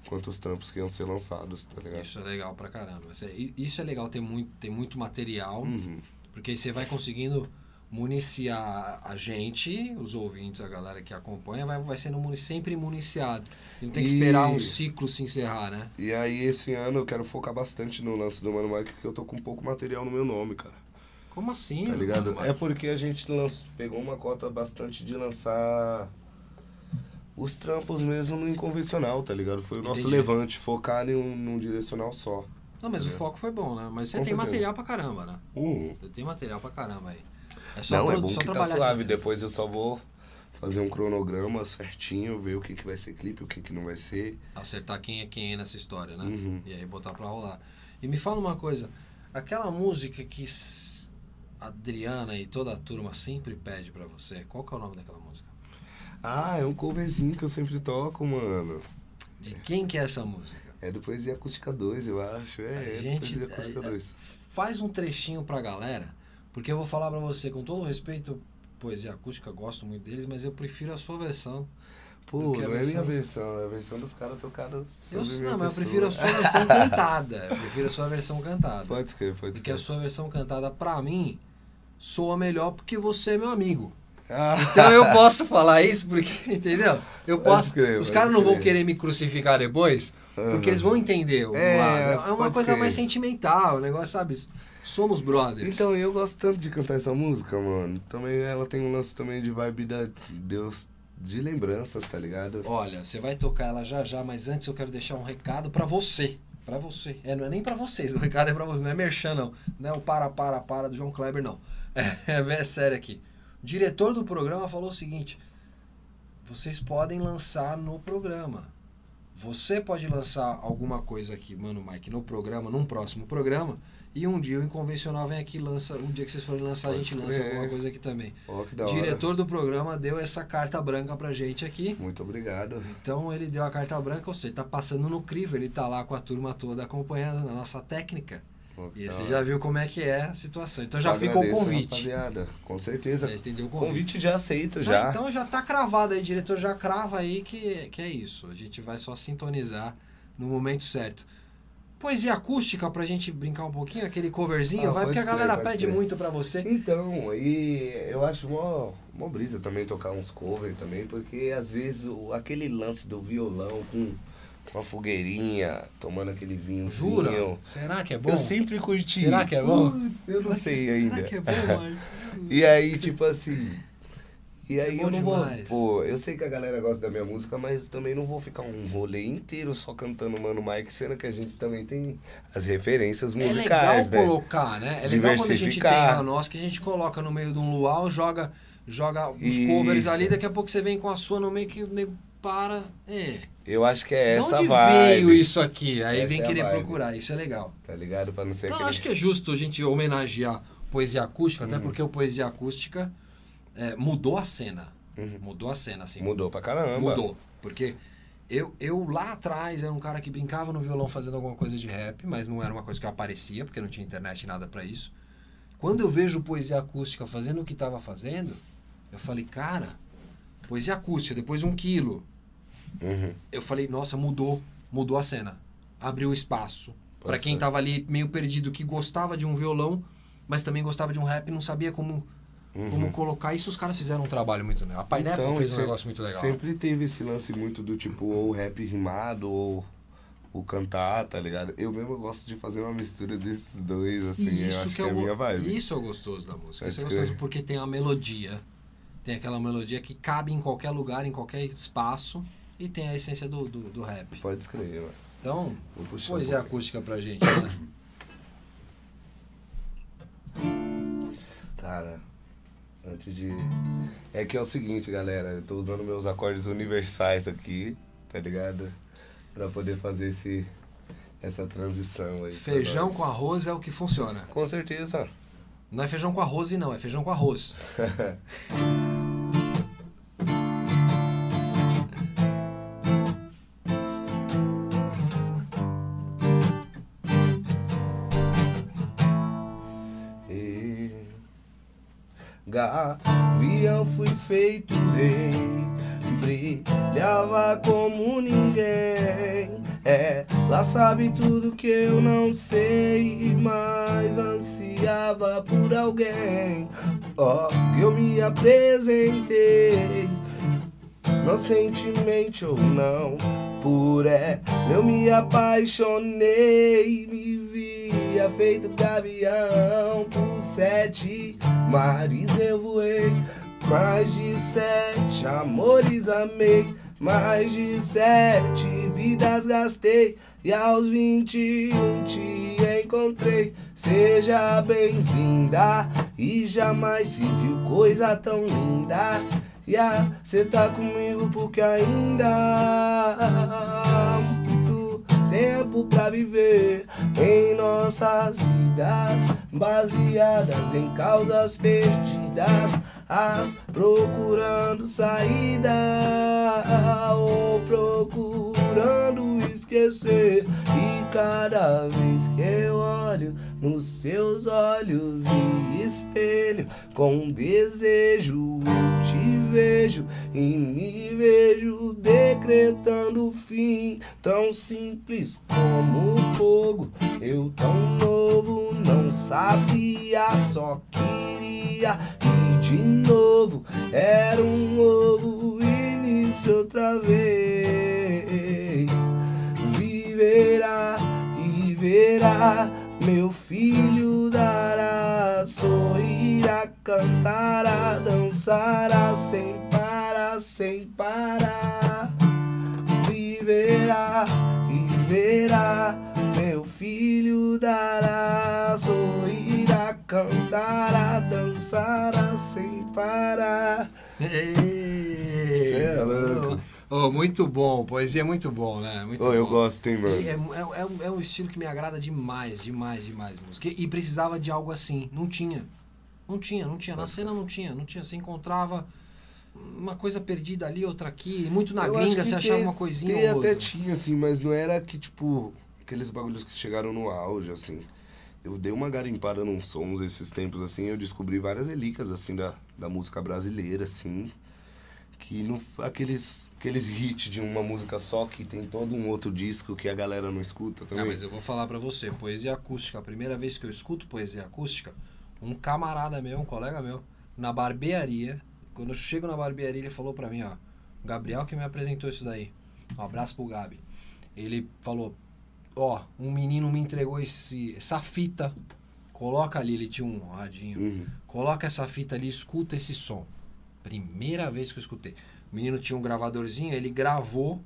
Quanto os trampos que iam ser lançados, tá ligado? Isso é legal pra caramba. Isso é, isso é legal ter muito, ter muito material, Uhum. Porque você vai conseguindo municiar a gente, os ouvintes, a galera que acompanha, vai, vai sendo sempre municiado. E não tem que E- esperar um ciclo se encerrar, né? E aí esse ano eu quero focar bastante no lance do Mano Mike, porque eu tô com pouco material no meu nome, cara. Como assim? Tá ligado? mano? É porque a gente lanç- pegou uma cota bastante de lançar os trampos mesmo no inconvencional, tá ligado? Foi o nosso Entendi. levante, focar em um, num direcional só. Não, mas o foco foi bom, né? Mas você Com tem certeza. material pra caramba, né? Uhum. Você tem material pra caramba aí. É só, Não, é produ- bom só que tá suave. assim. Depois eu só vou fazer um cronograma certinho, ver o que, que vai ser clipe, o que, que não vai ser. Acertar quem é quem nessa história, né? Uhum. E aí botar pra rolar. E me fala uma coisa, aquela música que a Adriana e toda a turma sempre pede pra você, qual que é o nome daquela música? Ah, é um coverzinho que eu sempre toco, mano. De quem que é essa música? É do Poesia Acústica 2, eu acho. É, A é do gente- Poesia Acústica é- 2. Faz um trechinho pra galera, porque eu vou falar pra você, com todo respeito, poesia acústica, gosto muito deles, mas eu prefiro a sua versão. Pô, Porque a não é minha versão- é a versão dos caras tocados. Eu, não, mas eu prefiro a sua versão cantada. Eu prefiro a sua versão cantada. Pode escrever, pode Porque a escrever. sua versão cantada, pra mim, soa melhor porque você é meu amigo. Então eu posso falar isso porque, entendeu? Eu posso. os caras não vão querer me crucificar depois, porque eles vão entender É. É uma coisa crer. mais sentimental, o negócio, sabe? Somos brothers. Então, eu gosto tanto de cantar essa música, mano. Também ela tem um lance também de vibe da Deus de lembranças, tá ligado? Olha, você vai tocar ela já já, mas antes eu quero deixar um recado pra você. Pra você. É, não é nem pra vocês, o recado é pra você, não é merchan, não. Não é o para, para, para do João Kleber, não. É, é sério aqui. Diretor do programa falou o seguinte: vocês podem lançar no programa. Você pode lançar alguma coisa aqui, mano, Mike, no programa, num próximo programa. E um dia o Inconvencional vem aqui e lança. Um dia que vocês forem lançar, a Pode gente lança crer. alguma coisa aqui também. Ó, que da O hora. diretor do programa deu essa carta branca pra gente aqui. Muito obrigado. Então ele deu a carta branca, ou seja, tá passando no crivo, ele tá lá com a turma toda acompanhando na nossa técnica. E você já viu como é que é a situação. Então já fica o convite. Rapaziada. Com certeza. Já entendeu o Convite. convite? já aceito, Ah, já. então já tá cravado aí, diretor já crava aí que, que é isso. A gente vai só sintonizar no momento certo. Poesia acústica pra gente brincar um pouquinho, aquele coverzinho, Ah, vai, porque a crer, galera pede crer. muito pra você. Então, e eu acho mó, mó brisa também tocar uns covers também, porque às vezes o, aquele lance do violão com, com a fogueirinha, tomando aquele vinho. Jura? Será que é bom? Eu sempre curti. Será que é bom? Putz, eu não sei ainda. Será que é bom, mano? E aí, tipo assim. E aí bom eu não vou. demais. Pô, eu sei que a galera gosta da minha música, mas também não vou ficar um rolê inteiro só cantando Mano Mike, sendo que a gente também tem as referências É legal musicais, né? colocar, né? É legal quando a gente tem a nossa, que a gente coloca no meio de um luau, joga, joga os Isso. covers ali, daqui a pouco você vem com a sua no meio que o nego para. É. Eu acho que é essa onde vibe. veio isso aqui? Aí Essa vem é querer vibe. procurar, isso é legal. Tá ligado? Pra não ser Então, aquele... acho que é justo a gente homenagear poesia acústica, até porque o poesia acústica é, mudou a cena. Uhum. Mudou a cena, assim. Mudou pra caramba. Mudou. Porque eu, eu lá atrás era um cara que brincava no violão fazendo alguma coisa de rap, mas não era uma coisa que eu aparecia, porque não tinha internet nada pra isso. Quando eu vejo poesia acústica fazendo o que estava fazendo, eu falei, cara, poesia acústica, depois um quilo. Uhum. Eu falei, nossa, mudou, mudou a cena. Abriu espaço. Pra quem ser. tava ali meio perdido, que gostava de um violão, mas também gostava de um rap e não sabia como, como Uhum. colocar. Isso os caras fizeram um trabalho muito legal. A Pineapple fez um negócio muito legal. Sempre teve esse lance muito do tipo, ou rap rimado, ou o cantar, tá ligado? Eu mesmo gosto de fazer uma mistura desses dois, assim, E eu acho que, é, o a go- minha vibe. Isso é gostoso da música. Isso é gostoso porque tem a melodia. Tem aquela melodia que cabe em qualquer lugar, em qualquer espaço. E tem a essência do, do, do rap. Pode escrever, mano. Então, poesia um pouquinho. acústica pra gente, né? Cara, antes de. É que é o seguinte, galera. Eu tô usando meus acordes universais aqui, tá ligado? Pra poder fazer esse, essa transição aí. Feijão com arroz é o que funciona. Com certeza. Não é feijão com arroz e não, é feijão com arroz. Gavião fui feito rei, brilhava como ninguém. Ela sabe tudo que eu não sei, mas ansiava por alguém. Ó, eu me apresentei, inocentemente ou não, por ela eu me apaixonei, me via feito gavião por sete mares eu voei, mais de sete amores amei, mais de sete vidas gastei. E aos 21 te encontrei. Seja bem-vinda. E jamais se viu coisa tão linda. E ah, cê tá comigo porque ainda tempo pra viver em nossas vidas, baseadas em causas perdidas, as procurando saída ou procurando esquecer. E cada vez que eu olho nos seus olhos e espelho com desejo, eu te vejo e me vejo decretando o fim. Tão simples como fogo, eu tão novo, não sabia, só queria. E de novo, era um novo início outra vez. Viverá e verá, meu filho dará, sorrirá, cantará, dançará sem parar, sem parar. Viverá e verá, meu filho dará, sorrirá, cantará, dançará sem parar. Cê é louco. Oh, muito bom, poesia é muito bom, né? Muito eu bom. gosto, hein, mano? É, é, é, um- é um estilo que me agrada demais, demais, demais música. E, e precisava de algo assim. Não tinha. Não tinha, não tinha. Na cena não tinha, não tinha. Você encontrava uma coisa perdida ali, outra aqui. Muito na Eu gringa você achava tem- uma coisinha Tem ou até tinha, assim, mas não era que, tipo, aqueles bagulhos que chegaram no auge, assim. Eu dei uma garimpada nos sons esses tempos, assim, eu descobri várias relíquias, assim, da, da música brasileira, assim. Que não, aqueles, aqueles hits de uma música só que tem todo um outro disco que a galera não escuta também. Ah, mas eu vou falar pra você, poesia acústica, a primeira vez que eu escuto poesia acústica, um camarada meu, um colega meu, na barbearia, quando eu chego na barbearia, ele falou pra mim, ó, Gabriel que me apresentou isso daí. Um abraço pro Gabi. Ele falou, ó, um menino me entregou esse, essa fita, coloca ali, ele tinha um radinho, Uhum. coloca essa fita ali, escuta esse som. Primeira vez que eu escutei. O menino tinha um gravadorzinho, ele gravou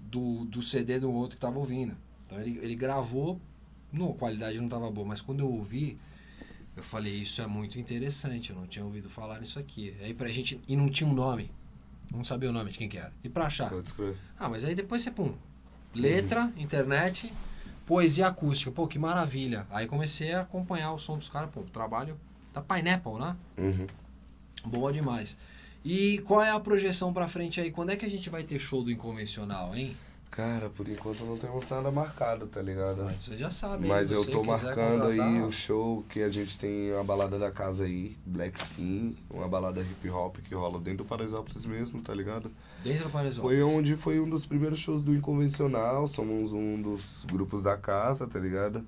do, do CD do outro que tava ouvindo. Então ele, ele gravou, não, a qualidade não tava boa, mas quando eu ouvi, eu falei, isso é muito interessante, eu não tinha ouvido falar nisso aqui. Aí pra gente, e não tinha um nome, não sabia o nome de quem que era. E pra achar? Ah, mas aí depois você, pum, letra, internet, poesia acústica, pô, que maravilha. Aí comecei a acompanhar o som dos caras, pô, trabalho da Pineapple, né? Uhum. Boa demais. E qual é a projeção pra frente aí? Quando é que a gente vai ter show do Inconvencional, hein? Cara, por enquanto não temos nada marcado, tá ligado? Mas você já sabe? Mas eu tô marcando aí o show que a gente tem a balada da casa aí, Black Skin, uma balada hip hop que rola dentro do Paraisópolis mesmo, tá ligado? Dentro do Paraisópolis. Foi onde foi um dos primeiros shows do Inconvencional, somos um dos grupos da casa, tá ligado?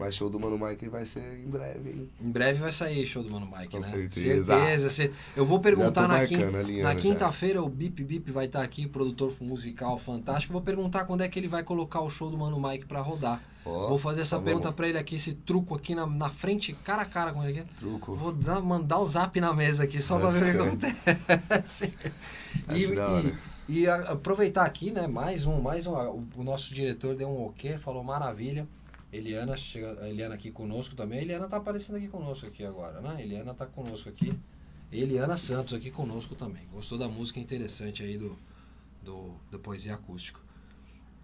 Mas show do Mano Mike vai ser em breve, hein? Em breve vai sair show do Mano Mike, Com né? certeza. Certeza. Cer- Eu vou perguntar na, marcando, quin- alinhando na quinta-feira, o Bip Bip vai estar aqui, produtor musical fantástico. Vou perguntar quando é que ele vai colocar o show do Mano Mike pra rodar. Ó, vou fazer essa tá pergunta pra ele aqui, esse truco aqui na, na frente, cara a cara com ele aqui. Truco. Vou dar- mandar o zap na mesa aqui só pra Pode ver o que acontece. E, e a- aproveitar aqui, né? Mais um, mais um. O, o nosso diretor deu um ok, falou maravilha. Eliana chega, a Eliana aqui conosco também. A Eliana tá aparecendo aqui conosco aqui agora, né? Eliana tá conosco aqui. Eliana Santos aqui conosco também. Gostou da música interessante aí do, do, do Poesia Acústico.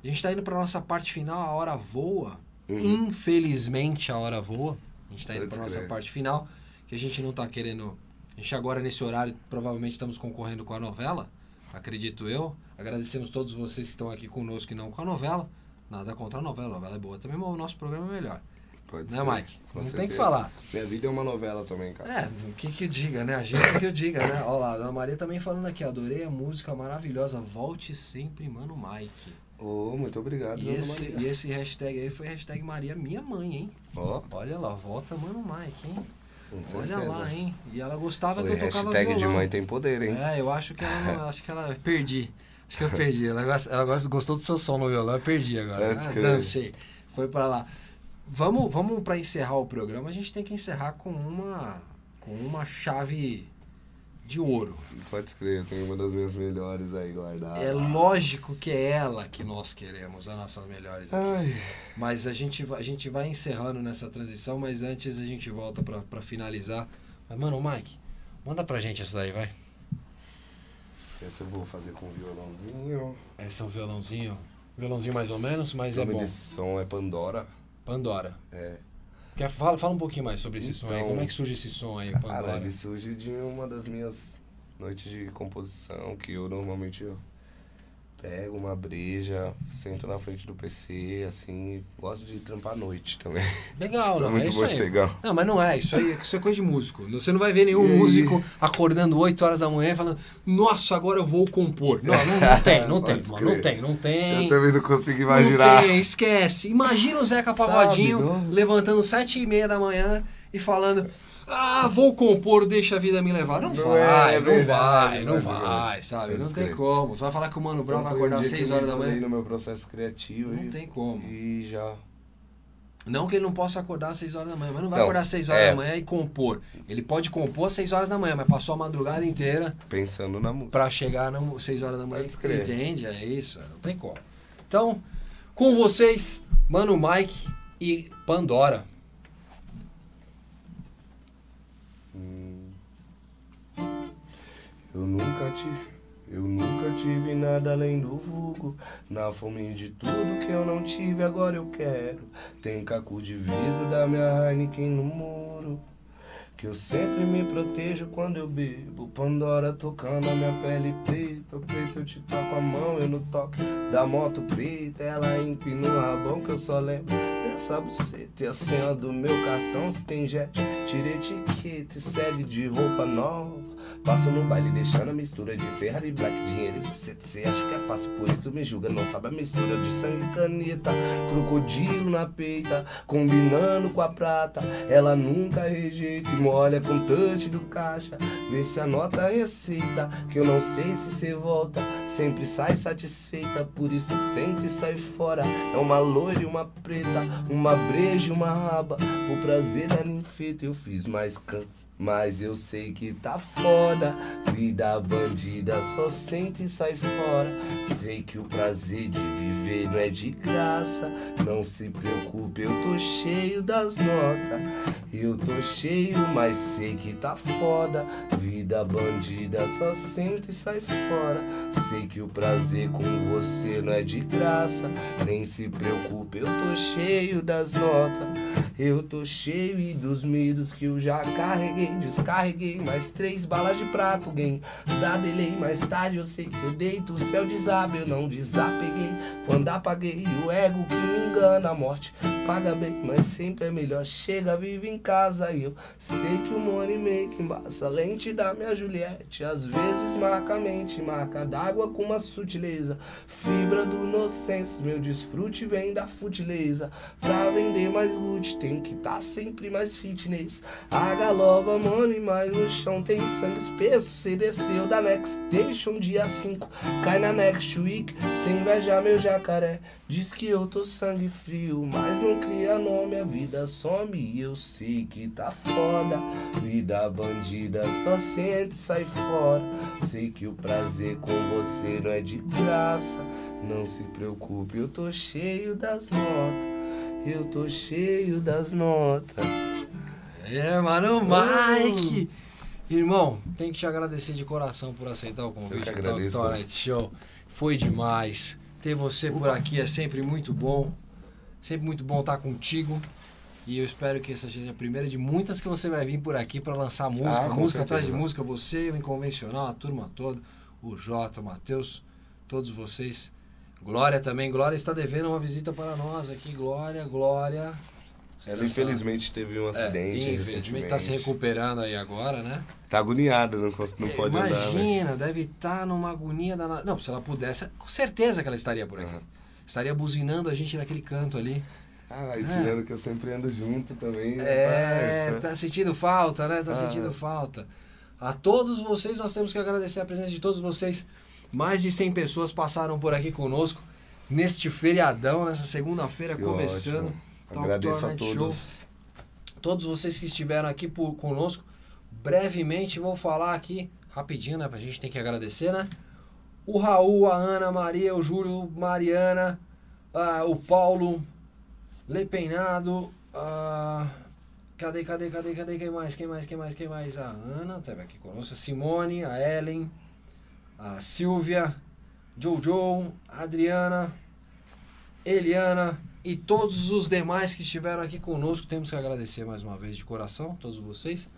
A gente tá indo pra nossa parte final, a hora voa. Uhum. Infelizmente a hora voa. A gente tá indo pra nossa parte final, que a gente não tá querendo. A gente agora nesse horário provavelmente estamos concorrendo com a novela, acredito eu. Agradecemos todos vocês que estão aqui conosco e não com a novela. Nada contra a novela, a novela é boa também, mas o nosso programa é melhor. Pode Né, ser. Mike? Com Não tem certeza. que falar. Minha vida é uma novela também, cara. É, o que que eu diga, né? A gente que eu diga, né? Olha lá, a Maria também falando aqui, adorei a música maravilhosa, volte sempre, mano, Mike. Ô, muito obrigado, E esse, Maria. e esse hashtag aí foi hashtag Maria minha mãe, hein? Ó, Olha lá, volta, mano, Mike, hein? com Olha certeza. lá, hein? E ela gostava que eu tocava hashtag de violão. mãe tem poder, hein? É, eu acho que ela, acho que ela perdi. Acho que eu perdi. Ela, gosta, ela gosta- gostou do seu som no violão, eu perdi agora. Ah, dancei. Foi pra lá. Vamos, vamos para encerrar o programa, a gente tem que encerrar com uma com uma chave de ouro. Pode escrever, tem uma das minhas melhores aí guardada. É lógico que é ela que nós queremos, as nossas melhores aqui. Ai, Mas a gente, vai- a gente vai encerrando nessa transição, mas antes a gente volta pra, pra finalizar. Mas, mano, Mike, manda pra gente essa daí, vai. Essa eu vou fazer com violãozinho. Esse é um violãozinho. Violãozinho mais ou menos, mas o é nome bom. desse som é Pandora. Pandora. É. Quer, fala, fala um pouquinho mais sobre esse som aí. Então- Como é que surge esse som aí, Pandora? Cara, ele surge de uma das minhas noites de composição, que eu normalmente eu pego uma breja, sento na frente do PC, assim, gosto de trampar à noite também. Legal, não, é muito isso aí. morcegão. Não, mas não é, isso aí isso é coisa de músico. Você não vai ver nenhum E aí? músico acordando 8 horas da manhã e falando, nossa, agora eu vou compor. Não, não, não tem, não tem, mano, não tem, não tem. Eu também não consigo imaginar. Não tem, esquece. Imagina o Zeca Pagodinho Sabe, levantando sete e meia da manhã e falando. Ah, vou compor, deixa a vida me levar. Não, Não vai, é não verdade, vai, não não é vai, verdade. sabe? Pode Não tem como. Você vai falar que o Mano Brown Então vai acordar às dia que 6 eu horas da manhã? no meu processo criativo Não e, tem como. e já Não que ele não possa acordar às 6 horas da manhã, mas não vai Não, acordar às 6 horas é. da manhã e compor. Ele pode compor às 6 horas da manhã, mas passou a madrugada inteira pensando na música. pra chegar às 6 horas da manhã. Entende? É isso, não tem como. Então, com vocês, Mano Mike e Pandora. Eu nunca tive, eu nunca tive nada além do vulgo. Na fome de tudo que eu não tive, agora eu quero. Tem caco de vidro da minha Heineken no muro. Que eu sempre me protejo quando eu bebo. Pandora tocando a minha pele preta. O preto eu te toco a mão, eu no toque da moto preta. Ela empina o rabão que eu só lembro dessa buceta. E a senha do meu cartão, se tem jet, tira etiqueta e segue de roupa nova. Passo no baile deixando a mistura de Ferrari, Black, dinheiro e buceta. Cê acha que é fácil, por isso me julga. Não sabe a mistura de sangue e caneta. Crocodilo na peita, combinando com a prata. Ela nunca rejeita e molha com touch do caixa. Vê se a receita, que eu não sei se cê volta. Sempre sai satisfeita, por isso sente e sai fora. É uma loira e uma preta, uma breja e uma raba. O prazer da ninfeta eu fiz mais cantos, mas eu sei que tá foda. Vida bandida só sente e sai fora. Sei que o prazer de viver não é de graça. Não se preocupe, eu tô cheio das notas. Eu tô cheio, mas sei que tá foda. Vida bandida só sente e sai fora. Sei que o prazer com você não é de graça. Nem se preocupe, eu tô cheio das notas. Eu tô cheio e dos medos que eu já carreguei. Descarreguei mais três balas de prato. Game da delay. Mais tarde eu sei que eu deito. O céu desabe, eu não desapeguei. Quando apaguei o ego que me engana. A morte paga bem, mas sempre é melhor. Chega, vive em casa. E eu sei que o money make embaça. Lente da minha Juliette. Às vezes marca a mente, marca d'água com uma sutileza. Fibra do inocência, meu desfrute vem da futileza. Pra vender mais good, tem que tá sempre mais fitness. A galova, money, mas no chão tem sangue espesso. Cê desceu da Next Station dia 5. Cai na next week, sem invejar meu jacaré. Diz que eu tô sangue frio, mas não cria nome. A vida some e eu sei que tá foda. Vida bandida só sente e sai fora. Sei que o prazer com você não é de graça. Não se preocupe, eu tô cheio das notas. Eu tô cheio das notas. É, mano, Mike! Irmão, tem que te agradecer de coração por aceitar o convite Eu que Talk. Night Show. Foi demais. ter você por aqui é sempre muito bom. Sempre muito bom estar contigo. E eu espero que essa seja a primeira de muitas que você vai vir por aqui para lançar música. Ah, música atrás de música. Você, o Inconvencional, a turma toda. O Jota, o Matheus, todos vocês. Glória também. Glória está devendo uma visita para nós aqui. Glória, Glória. Você Ela infelizmente teve um É, acidente. infelizmente está se recuperando aí agora, né? Tá agoniada, não, não pode andar. né? Imagina, deve estar numa agonia danada. Não, se ela pudesse, com certeza que ela estaria por aqui. Aham. Estaria buzinando a gente naquele canto ali. Ah, e tirando que eu sempre ando junto também. É, parça. tá sentindo falta, né? Tá Ah. sentindo falta. A todos vocês, nós temos que agradecer a presença de todos vocês. Mais de 100 pessoas passaram por aqui conosco neste feriadão, nessa segunda-feira começando. ótimo. Talk Agradeço Tour a todos. Show. Todos vocês que estiveram aqui por, conosco, brevemente vou falar aqui, rapidinho, né? Pra gente tem que agradecer, né? O Raul, a Ana, a Maria, o Júlio, Mariana, ah, o Paulo, Lepeinado, ah, cadê, cadê, cadê, cadê, quem mais, quem mais, quem mais, quem mais? A Ana, teve aqui conosco, a Simone, a Ellen, a Silvia, Jojo, Adriana, Eliana e todos os demais que estiveram aqui conosco. Temos que agradecer mais uma vez de coração, todos vocês.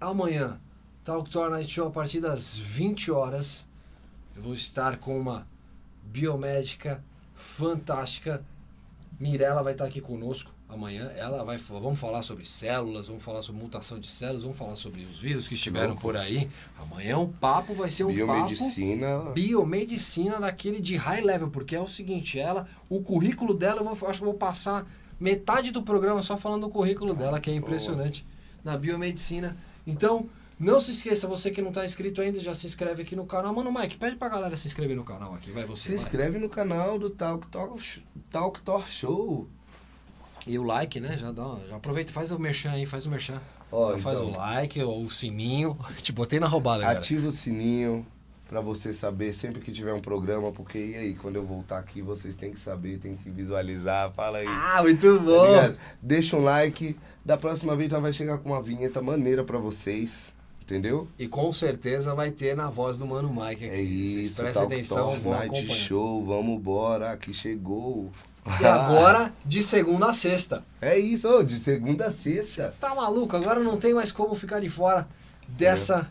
Amanhã, Talk Night Show a partir das 20 horas. Eu vou estar com uma biomédica fantástica. Mirella vai estar aqui conosco amanhã. Ela vai vamos falar sobre células, vamos falar sobre mutação de células, vamos falar sobre os vírus que estiveram por aí. Amanhã o papo vai ser um papo Biomedicina. biomedicina daquele de high level, porque é o seguinte, ela, o currículo dela, eu vou, acho que vou passar metade do programa só falando do currículo dela, que é impressionante, na biomedicina. Então, não se esqueça, você que não está inscrito ainda, já se inscreve aqui no canal. Mano, Mike, pede pra galera se inscrever no canal aqui, vai você. Se vai. inscreve no canal do Talk Talk, Talk, Talk Show. E o like, né? Já dá, já aproveita, faz o merchan aí, faz o merchan. Ó, Já faz então, o like, o sininho. Te botei na roubada, cara. Ativa o sininho pra você saber sempre que tiver um programa, porque e aí, quando eu voltar aqui, vocês têm que saber, tem que visualizar, fala aí. Ah, muito Tá ligado? Deixa um like. Da próxima vez nós vai chegar com uma vinheta maneira pra vocês. Entendeu? E com certeza vai ter na voz do Mano Mike aqui. É Vocês isso, prestem Talk atenção, vão Night acompanhar. Show, vamos embora, aqui chegou. E agora, de segunda a sexta. É isso, ô, de segunda a sexta. Tá maluco? Agora não tem mais como ficar de fora dessa,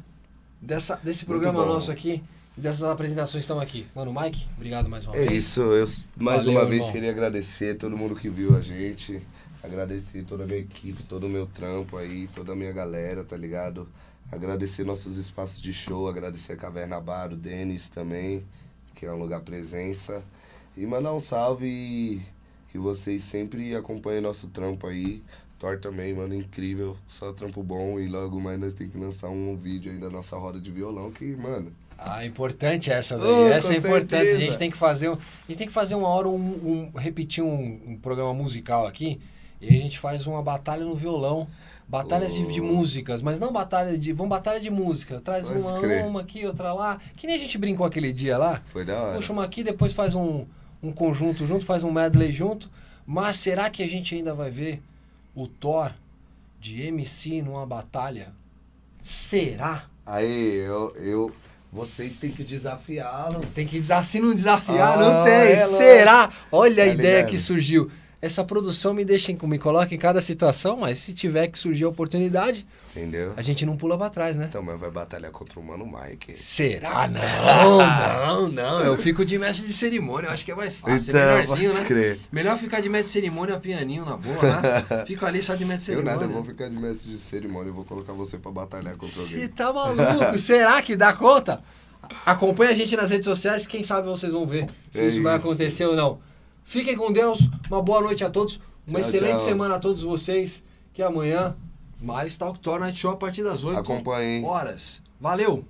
dessa, desse programa nosso aqui. e Dessas apresentações que estão aqui. Mano, Mike, obrigado mais uma É vez. isso, eu mais Valeu, uma vez irmão. queria agradecer todo mundo que viu a gente, agradecer toda a minha equipe, todo o meu trampo aí, toda a minha galera, tá ligado? Agradecer nossos espaços de show, agradecer a Caverna Bar, o Denis também, que é um lugar presença. E mandar um salve e que vocês sempre acompanhem nosso trampo aí. Thor também, mano, incrível, só trampo bom e logo mais nós tem que lançar um vídeo aí da nossa roda de violão que, mano, Ah, importante essa daí. Oh, essa é importante. A certeza. gente tem que fazer, a gente tem que fazer uma hora um, um- repetir um, um programa musical aqui e a gente faz uma batalha no violão. Batalhas de, de Oh. músicas, mas não batalha de. Vamos batalha de música. Traz Pode uma, crer. uma aqui, outra lá. Que nem a gente brincou aquele dia lá. foi da hora. Puxa uma aqui, depois faz um, um conjunto junto, faz um medley junto. Mas será que a gente ainda vai ver o Thor de MC numa batalha? Será? Aí, eu, eu. Vocês têm que desafiá-lo. Tem que desafiar. Se não desafiar, Ah, não tem. é Será? Olha a Tá ideia ligado? que surgiu. Essa produção me deixa, me coloca em cada situação, mas se tiver que surgir a oportunidade, Entendeu? a gente não pula pra trás, né? Então, mas vai batalhar contra o Mano Mike. Será? Não, não, não. Eu fico de mestre de cerimônia, eu acho que é mais fácil. Então, é melhorzinho, pode né? crer. Melhor ficar de mestre de cerimônia pianinho na boa, né? Fico ali só de mestre de Eu cerimônia. nada, eu vou ficar de mestre de cerimônia e vou colocar você pra batalhar contra Você alguém. tá maluco? Será que dá conta? Acompanhe a gente nas redes sociais, quem sabe vocês vão ver se É isso vai isso. acontecer ou não. Fiquem com Deus, uma boa noite a todos, uma Tchau, excelente tchau. semana a todos vocês, que amanhã mais Talk Tour Night Show a partir das 8 Acompanhem. horas. Valeu!